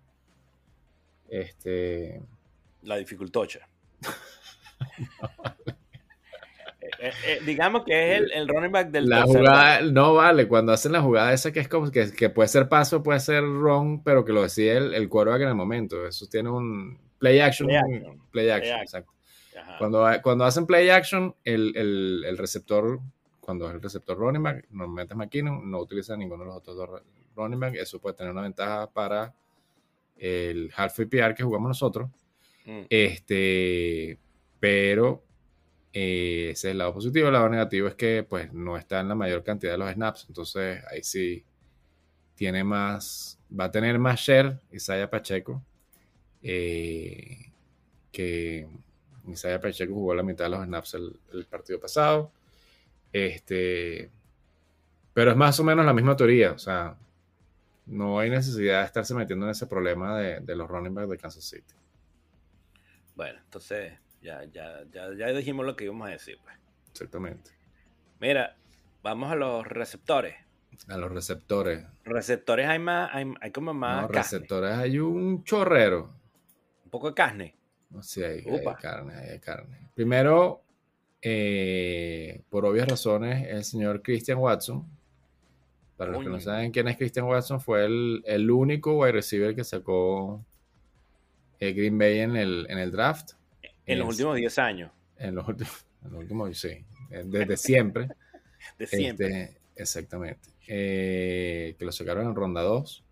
Este. La dificultocha. Eh, Eh, eh, digamos que es el, el, running back del La jugada, no vale, cuando hacen la jugada esa que es como que, que puede ser paso, puede ser wrong, pero que lo decide el, el quarterback en el momento. Eso tiene un play action. Play action, play action, exacto. Cuando, cuando hacen play action, el, el, el, receptor, cuando es el receptor running back, normalmente es McKinnon, no utiliza ninguno de los otros dos running back. Eso puede tener una ventaja para el half PPR que jugamos nosotros. Mm. Este, pero eh, ese es el lado positivo. El lado negativo es que pues no está en la mayor cantidad de los snaps. Entonces ahí sí tiene más, va a tener más share Isaiah Pacheco. Eh, que Isaiah Pacheco jugó la mitad de los snaps el, partido pasado. Este, pero es más o menos la misma teoría. O sea, no hay necesidad de estarse metiendo en ese problema de, de los running backs de Kansas City. Bueno, entonces ya, ya, ya, ya dijimos lo que íbamos a decir, pues. Exactamente. Mira, vamos a los receptores. A los receptores. Receptores hay más, hay, hay como más. No, receptores hay un chorrero. Un poco de carne. No sí, hay, carne, hay carne. Primero, eh, por obvias razones, el señor Christian Watson. Para los que no saben quién es Christian Watson, fue el, el único wide receiver que sacó el Green Bay en el, en el draft. En los últimos 10 años. En los últimos, en los últimos sí. Desde siempre. de siempre. Este, exactamente. Eh, que lo sacaron en ronda 2.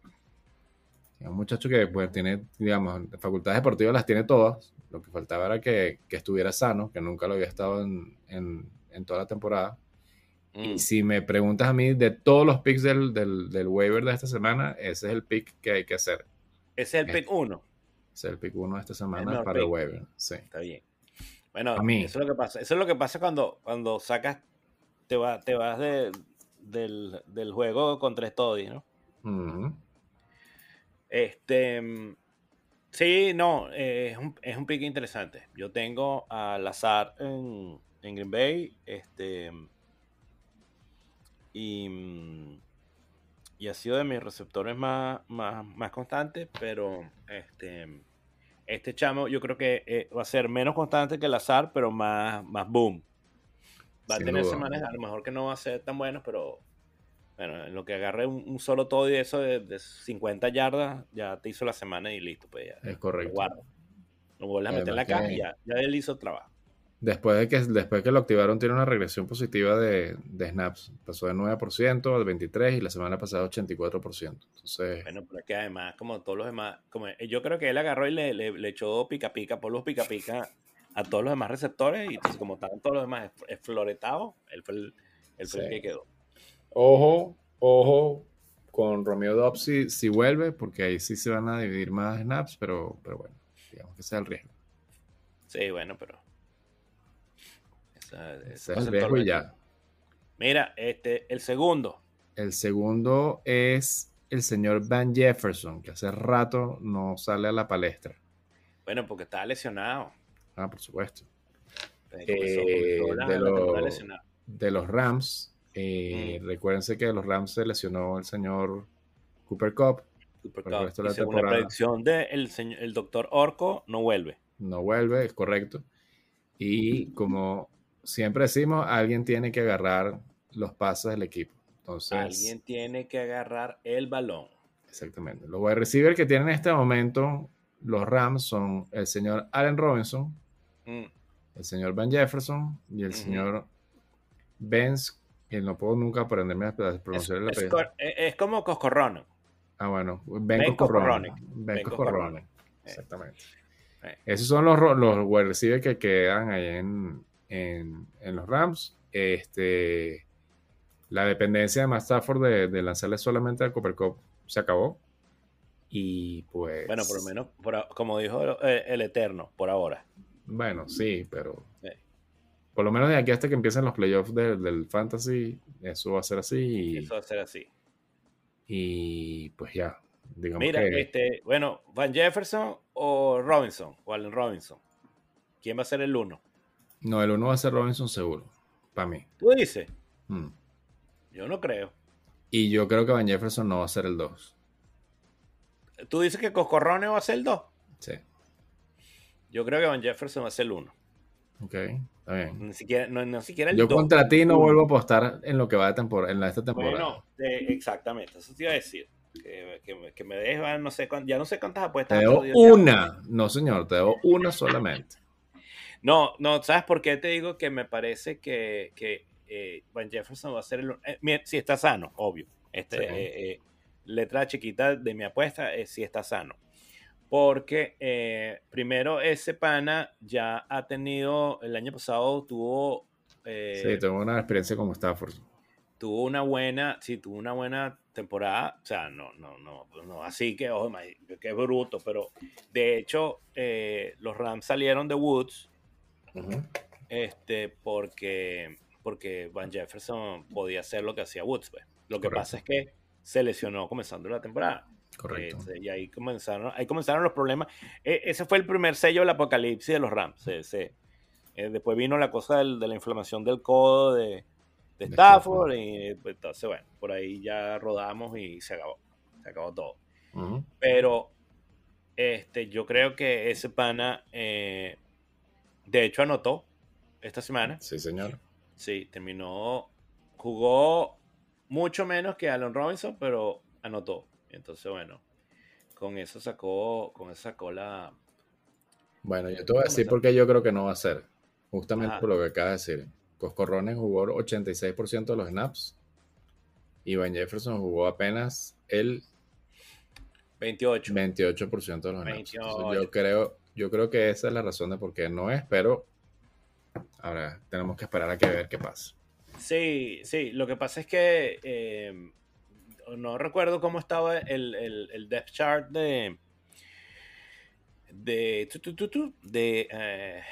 Un muchacho que pues tiene, digamos, facultades deportivas las tiene todas. Lo que faltaba era que, que estuviera sano, que nunca lo había estado en, en, en toda la temporada. Y mm. si me preguntas a mí, de todos los picks del, del, del, waiver de esta semana, ese es el pick que hay que hacer. Ese es el pick 1 ser el pick 1 esta semana para el waiver. Sí. Está bien. Bueno, a mí. eso es lo que pasa. Eso es lo que pasa cuando, cuando sacas, te, va, te vas de, del, del, juego con tres toddies, ¿no? Este. Sí, no, eh, es, un, es un pick interesante. Yo tengo a Lazar en, en Green Bay. Este. Y y ha sido de mis receptores más, más, más constantes, pero este, este chamo yo creo que eh, va a ser menos constante que el azar, pero más, más boom. Va a tener semanas, a lo mejor que no va a ser tan bueno, pero bueno, en lo que agarre un, solo todo y eso de, 50 yardas, ya te hizo la semana y listo, pues ya. Es correcto. Lo, lo vuelves a meter en la caja y ya, ya él hizo el trabajo. Después de que, después que lo activaron, tiene una regresión positiva de, de snaps. Pasó de 9% al 23% y la semana pasada 84%. Entonces... Bueno, pero es que además, como todos los demás, como yo creo que él agarró y le, le, echó pica pica, por los pica pica a todos los demás receptores y como estaban todos los demás floretados, él fue el, el, que quedó. Ojo, ojo con Romeo Dobbs si, si, vuelve, porque ahí sí se van a dividir más snaps, pero, pero bueno, digamos que sea el riesgo. Sí, bueno, pero ese es el riesgo y ya. Mira, este, el segundo. El segundo es el señor Van Jefferson, que hace rato no sale a la palestra. Bueno, porque está lesionado. Ah, por supuesto. Eh, de, los Rams, eh, mm. recuérdense que de los Rams se lesionó el señor Cooper Cup. Cooper Cup. según la predicción del de el doctor Orco, no vuelve. No vuelve, es correcto. Y como siempre decimos, alguien tiene que agarrar los pasos del equipo. Entonces, alguien tiene que agarrar el balón. Exactamente. Los wide receiver que tienen en este momento los Rams son el señor Allen Robinson, mm. el señor Ben Jefferson y el señor Benz, que no puedo nunca aprenderme a pronunciar el apellido. Es, es, como Coscorrone. Ah, bueno, Ben, ben Coscorrone. Ben Coscorrone. Exactamente. Eh. Esos son los, los wide receivers que quedan ahí en, en, los Rams. Este, la dependencia de Matt Stafford de, lanzarle solamente al Cooper Cup se acabó. Y pues. Bueno, por lo menos, como dijo el Eterno, por ahora. Bueno, sí, pero. Por lo menos de aquí hasta que empiecen los playoffs del Fantasy, eso va a ser así. eso va a ser así. Y pues ya. Digamos Mira, este, bueno, Van Jefferson o Robinson, o Allen Robinson. ¿Quién va a ser el uno? No, el uno va a ser Robinson seguro. Para mí. ¿Tú dices? Mm. Yo no creo. Y yo creo que Van Jefferson no va a ser el 2. ¿Tú dices que Coscorrone va a ser el 2? Sí. Yo creo que Van Jefferson va a ser el 1. Ok, está bien. Ni siquiera, no, no siquiera el Yo 2. contra ti no vuelvo a apostar en lo que va de temporada, en la- esta temporada. Bueno, eh, exactamente, eso te iba a decir. Que, que me- que me dejes, no sé, ya no sé cuántas te apuestas. has debo ya. una. No, señor, te debo una solamente. No, no, ¿sabes por qué te digo que me parece que, que eh, Van Jefferson va a ser el... eh, si está sano, obvio. Este, Sí. eh, letra chiquita de mi apuesta es si está sano. Porque primero ese pana ya ha tenido, el año pasado tuvo... eh, Sí, tengo una experiencia como Stafford. tuvo una buena, sí, tuvo una buena temporada, o sea, no, no, no, no, así que, ojo, ma- qué bruto, pero de hecho, los Rams salieron de Woods, Este, porque, porque Van Jefferson podía hacer lo que hacía Woods, pues. Lo que Correcto. pasa es que se lesionó comenzando la temporada. Correcto. Este, y ahí comenzaron, ahí comenzaron los problemas. E- ese fue el primer sello del apocalipsis de los Rams. Se- eh, después vino la cosa del- de la inflamación del codo de, de Stafford. Y pues, entonces, bueno, por ahí ya rodamos y se acabó. Se acabó todo. Pero este, yo creo que ese pana, eh, de hecho, anotó esta semana. Sí, señor. Sí, terminó, jugó mucho menos que Allen Robinson, pero anotó. Entonces, bueno, con eso sacó, con eso sacó la... Bueno, yo te voy a decir por qué yo creo que no va a ser. Justamente Ajá. por lo que acabas de decir. Coscorrones jugó 86% de los snaps. Y Van Jefferson jugó apenas el 28. 28% de los snaps. Entonces, 28. yo creo, yo creo que esa es la razón de por qué no es, pero ahora tenemos que esperar a que ver qué pasa. Sí, sí, lo que pasa es que eh, no recuerdo cómo estaba el, el, el depth chart de de tu, tu, de, eh,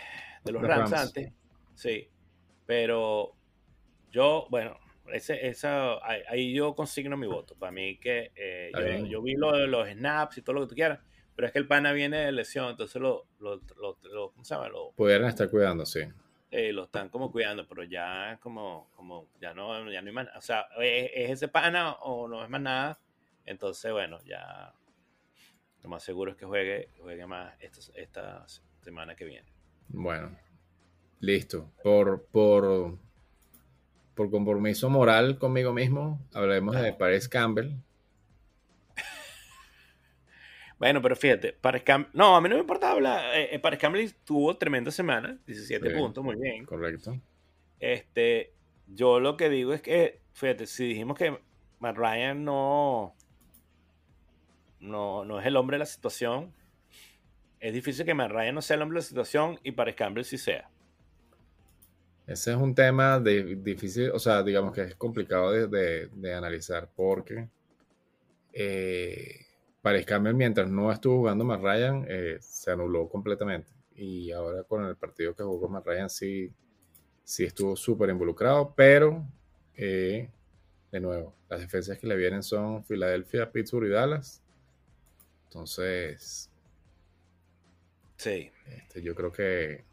de los Rams, Rams. antes. Sí, pero yo, bueno, ese, esa, ahí, ahí yo consigno mi voto. Para mí que eh, yo, vi lo de los snaps y todo lo que tú quieras, pero es que el pana viene de lesión, entonces lo, lo, lo, lo- ¿cómo se llama? Lo, Pudieran estar cuidando, sí. eh, lo están como cuidando, pero ya como, como ya no, ya no hay más, o sea, es, es ese pana o no es más nada, entonces bueno, ya lo más seguro es que juegue, juegue más esta, esta semana que viene. Bueno, listo. Por, por, por compromiso moral conmigo mismo, hablemos de. Paris Campbell. Bueno, pero fíjate, para Scam no, a mí no me importa hablar, eh, eh, para Campbell tuvo tremenda semana, 17 Sí. puntos, muy bien. Correcto. Este, yo lo que digo es que, fíjate, si dijimos que Matt Ryan no, no, no es el hombre de la situación, es difícil que Matt Ryan no sea el hombre de la situación y para Campbell sí sea. Ese es un tema de, difícil, o sea, digamos que es complicado de, de- de analizar porque eh, Paris Campbell, mientras no estuvo jugando Matt Ryan, eh, se anuló completamente. Y ahora con el partido que jugó Matt Ryan sí, sí estuvo súper involucrado, pero eh, de nuevo, las defensas que le vienen son Filadelfia, Pittsburgh y Dallas. Entonces, Sí. este, yo creo que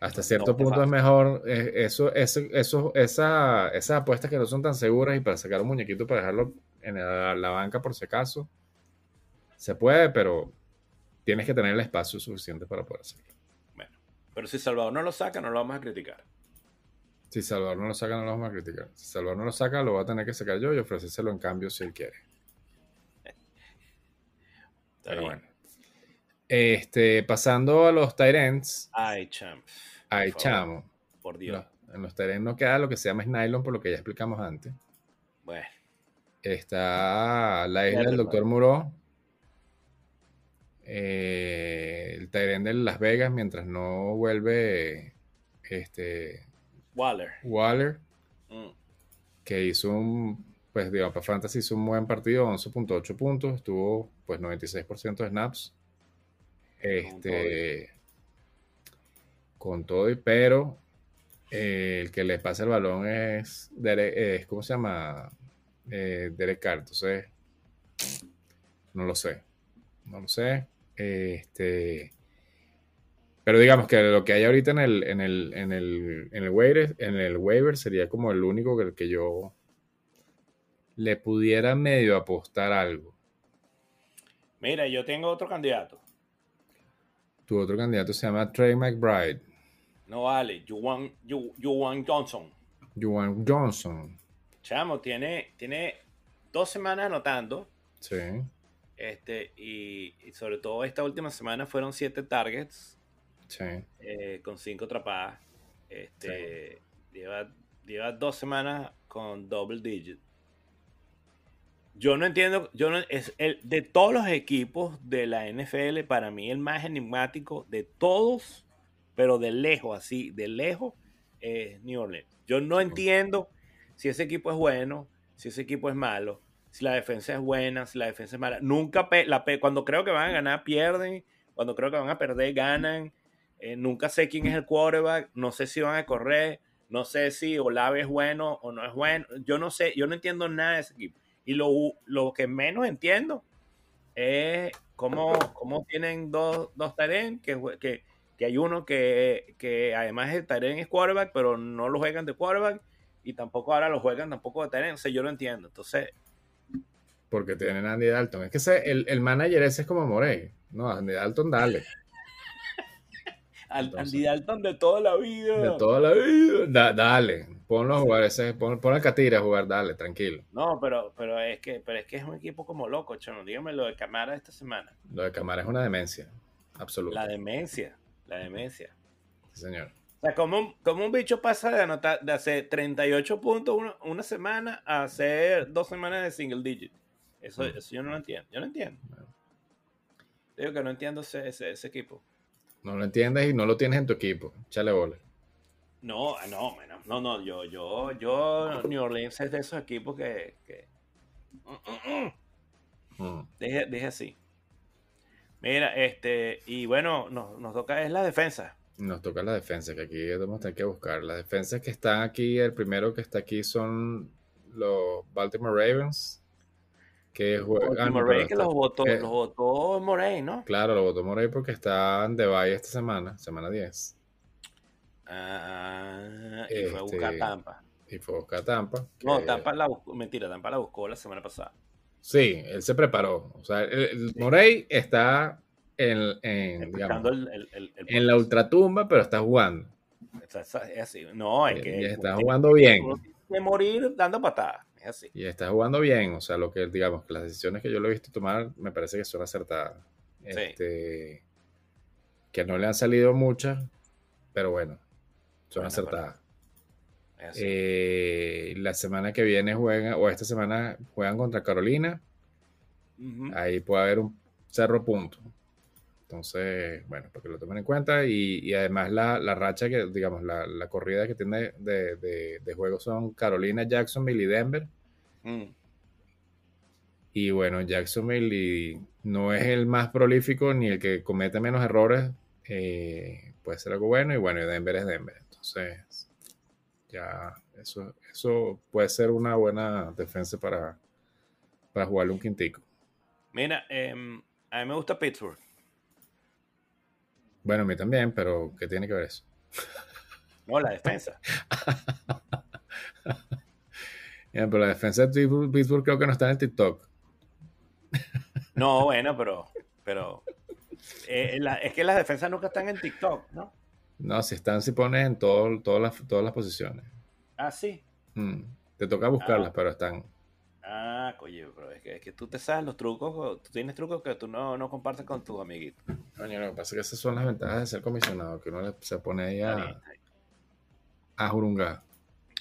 hasta cierto No, punto fácil. es mejor eh, eso, eso, eso, esa, esas apuestas que no son tan seguras y para sacar un muñequito para dejarlo en la, la banca por si acaso. Se puede, pero tienes que tener el espacio suficiente para poder hacerlo. Bueno, pero si Salvador no lo saca, no lo vamos a criticar. Si Salvador no lo saca, no lo vamos a criticar. Si Salvador no lo saca, lo va a tener que sacar yo y ofrecérselo en cambio si él quiere. Pero bueno. Este, pasando a los Tyrants, Ay, champ. hay Por favor, chamo. Por Dios. No, en los Tyrants no queda lo que se llama nylon, por lo que ya explicamos antes. Bueno, Está la isla del. Doctor Muro. Eh, el Tyrant de Las Vegas, mientras no vuelve este Waller. Waller, Mm. que hizo un, pues digamos, para Fantasy hizo un buen partido, 11.8 puntos, estuvo pues 96% de snaps. Este, con todo y pero, eh, el que le pasa el balón es, es ¿cómo se llama? Eh, Derek Carr, entonces, no lo sé, no lo sé. Este, pero digamos que lo que hay ahorita en el, en el, en el, en el waiver, en el waiver sería como el único que, que yo le pudiera medio apostar algo. Mira, yo tengo otro candidato. Tu otro candidato se llama Trey McBride. No vale, Juwan, Ju- Juwan Johnson. Juwan Johnson. Chamo, tiene, tiene dos semanas anotando. Sí. Este, y, y sobre todo esta última semana fueron siete targets Sí. eh, con cinco atrapadas. Este, lleva, lleva dos semanas con double digit. Yo no entiendo, yo no, es el, de todos los equipos de la NFL, para mí el más enigmático de todos, pero de lejos, así, de lejos, es New Orleans. Yo no entiendo si ese equipo es bueno, si ese equipo es malo, si la defensa es buena, si la defensa es mala. Nunca, la cuando creo que van a ganar, pierden. Cuando creo que van a perder, ganan. Eh, nunca sé quién es el quarterback, no sé si van a correr, no sé si Olave es bueno o no es bueno. Yo no sé, yo no entiendo nada de ese equipo. Y lo, lo que menos entiendo es cómo, cómo tienen dos, dos Taren, que, que, que hay uno que, que además el Taren es quarterback, pero no lo juegan de quarterback y tampoco ahora lo juegan tampoco de Taren. O sea, yo lo entiendo. Entonces, Porque tienen a Andy Dalton. Es que ese- el, el manager ese es como Morey. No, Andy Dalton, dale. Entonces- Andy Dalton de toda la vida. De toda la vida. Da- dale. Ponlo a jugar ese. Pon, pon a Catira a jugar, dale, tranquilo. No, pero, pero es que, pero es que es un equipo como loco, chamo. Dígame lo de Camara esta semana. Lo de Camara es una demencia. Absoluta. La demencia, la demencia. Sí, señor. O sea, como un, como un bicho pasa de anotar, de hacer 38 puntos una, una semana a hacer dos semanas de single digit. Eso, Mm. eso yo no lo entiendo. Yo no entiendo. Bueno. Digo que no entiendo ese, ese, ese equipo. No lo entiendes y no lo tienes en tu equipo. Échale bola. No, ah, no, no, no, yo, yo, yo, New Orleans es de esos equipos que, que... Mm, mm, mm. Dije, dije así. Mira, este, y bueno, nos, nos toca es la defensa. Nos toca la defensa, que aquí vamos a tener que buscar. Las defensas que están aquí, el primero que está aquí son los Baltimore Ravens. Que juegan. pero que está- los votó, que- los votó Morey, ¿no? Claro, lo votó Morey porque están de bye esta semana, semana 10. Ah, y fue a buscar Este, Tampa. Y fue a buscar Tampa. No, que- Tampa la buscó, mentira, Tampa la buscó la semana pasada. Sí, él se preparó. O sea, el, el Morey está en, en, Escuchando digamos, el, el, el, el en la ultratumba, pero está jugando. Es así, es así. No, es Y- que y está jugando bien. que morir dando patadas. Es así. Y está jugando bien. O sea, lo que, digamos, que las decisiones que yo lo he visto tomar me parece que son acertadas. Sí. Este, que no le han salido muchas, pero bueno, son Bueno, acertadas. Eh, la semana que viene juegan, o esta semana juegan contra Carolina. Ahí puede haber un cerro punto. Entonces, bueno, para que lo tomen en cuenta. Y, y además la, la racha que, digamos, la, la corrida que tiene de, de, de juegos son Carolina, Jacksonville y Denver. Mm. Y bueno, Jacksonville y no es el más prolífico ni el que comete menos errores. eh, puede ser algo bueno. Y bueno, y Denver es Denver. Entonces, ya eso, eso puede ser una buena defensa para, para jugarle un quintico. Mira, em, a mí me gusta Pittsburgh. Bueno, a mí también, pero ¿qué tiene que ver eso? No, la defensa. Pero la defensa de Pittsburgh, creo que no está en TikTok. No, bueno, pero, pero eh, la- es que las defensas nunca están en TikTok, ¿no? No, si están, si pones en todo, todas, las, todas las posiciones. Ah, sí. Mm, Te toca buscarlas, Ah. pero están. Ah, coño, pero es que, es que tú te sabes los trucos, tú tienes trucos que tú no, no compartes con tus amiguitos. Coño, lo que pasa es que esas son las ventajas de ser comisionado, que uno se pone ahí a, jurungar.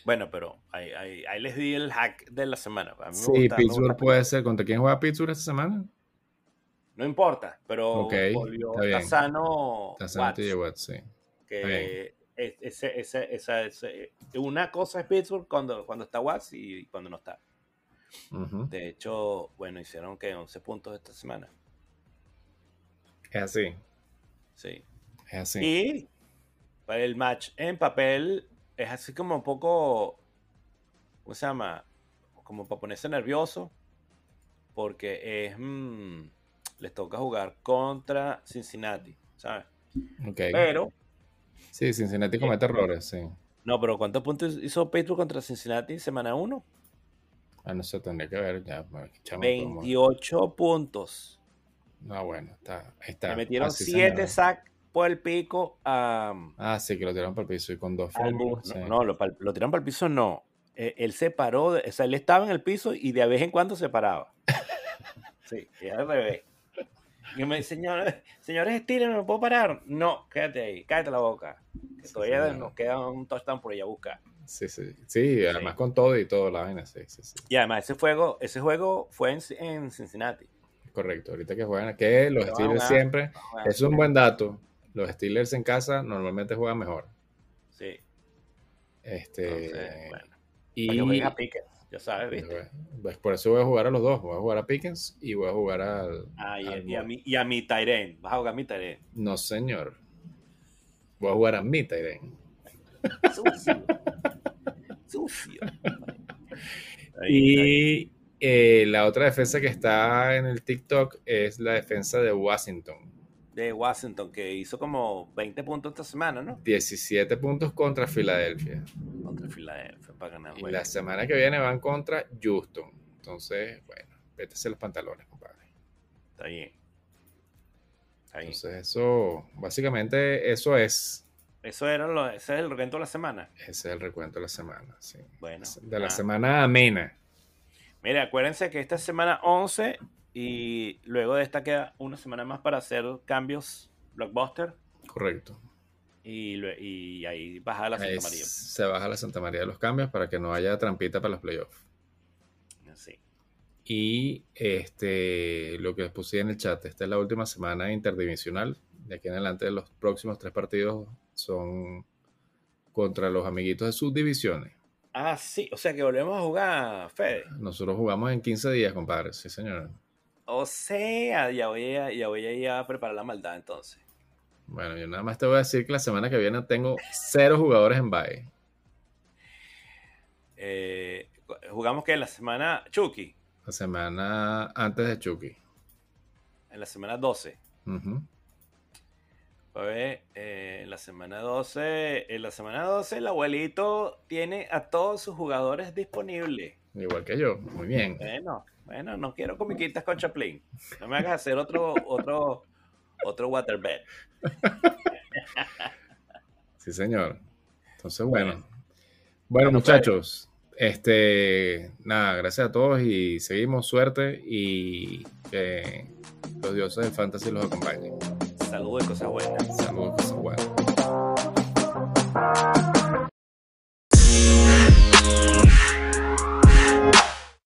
Bueno, pero ahí, ahí- ahí les di el hack de la semana. A mí me Sí, gusta- Pittsburgh puede ser. ¿Contra quién juega Pittsburgh esta semana? No importa, pero Ok, volvió está bien. Está Sano Watts, TJ Watt, sí. que es- ese, ese, esa, ese- una cosa es Pittsburgh cuando, cuando está Watts y cuando no está. De hecho, bueno, hicieron que 11 puntos esta semana. Es así. Sí. Es así. Y para el match en papel es así como un poco, ¿cómo se llama? Como para ponerse nervioso, porque es, mm, les toca jugar contra Cincinnati, ¿sabes? Ok. Pero, Sí, Cincinnati comete errores, sí. no, pero ¿cuántos puntos hizo Pittsburgh contra Cincinnati en semana 1? Ah, no sé, tendría que ver. Ya, bueno, chamo, como- 28 puntos. No, bueno, está, está. Le metieron Así 7 señor. sacks por el pico a. Ah, sí, que lo tiraron para el piso y con dos fumbles, sí. No, no, lo, tiraron para el piso, no. Eh, él se paró, o sea, él estaba en el piso y de vez en cuando se paraba. Sí, y al revés. Y me dice, señores, señores ¿no me puedo parar? No, quédate ahí, cállate la boca. Que Sí, todavía señor. nos queda un touchdown por allá a buscar. Sí, sí. Sí, además con todo y todo la vaina, sí, sí, sí. Y además ese juego, ese juego fue en, en Cincinnati. Correcto. Ahorita que juegan, que los Pero Steelers a- siempre, es un buen dato. Los Steelers en casa normalmente juegan mejor. Sí, Este, entonces, bueno. Y a Pickens, ya sabes, ¿viste? pues por eso voy a jugar a los dos. Voy a jugar a Pickens y voy a jugar al. Ah, y, al y a mi, y a mi Tyren, vas a jugar a mi Tyren. No, señor. Voy a jugar a mi Tyren. Sucio. Ahí. Y eh, la otra defensa que está en el TikTok es la defensa de Washington. De Washington, que hizo como 20 puntos esta semana, ¿no? 17 puntos contra Filadelfia. Contra Filadelfia para ganar Y la semana que viene van contra Houston. Entonces, bueno, pétese los pantalones, compadre. Está bien. Está bien. Entonces, eso, básicamente, eso es. Eso era lo, ese es el recuento de la semana. Ese es el recuento de la semana. sí. Bueno. De la ah. semana amena. Mire, acuérdense que esta es semana 11 y luego de esta queda una semana más para hacer cambios blockbuster Correcto. y, y ahí baja la Ahí Santa María. se baja la Santa María de los cambios para que no haya trampita para los playoffs. Sí. Y este, lo que les puse en el chat, esta es la última semana interdivisional. De aquí en adelante, los próximos tres partidos son contra los amiguitos de sus divisiones. Ah, sí, o sea que volvemos a jugar, Fede. Nosotros jugamos en 15 días, compadre. Sí, señor. O sea, ya voy a, ya voy a ir a preparar la maldad entonces. Bueno, yo nada más te voy a decir que la semana que viene tengo cero jugadores en bye. Eh, jugamos que en la semana Chucky, La semana antes de Chucky. en la semana 12. Ujú. Pues, eh, en la semana 12, en la semana 12 el abuelito tiene a todos sus jugadores disponibles. Igual que yo. Muy bien. Bueno, bueno, no quiero comiquitas con Chaplin. No me hagas hacer otro, otro, otro waterbed. Sí, señor. Entonces, bueno. Bueno, Bueno, muchachos. Este, nada, gracias a todos y seguimos suerte y que los dioses del fantasy los acompañen. Saludos y cosas buenas. Saludos, cosas buenas.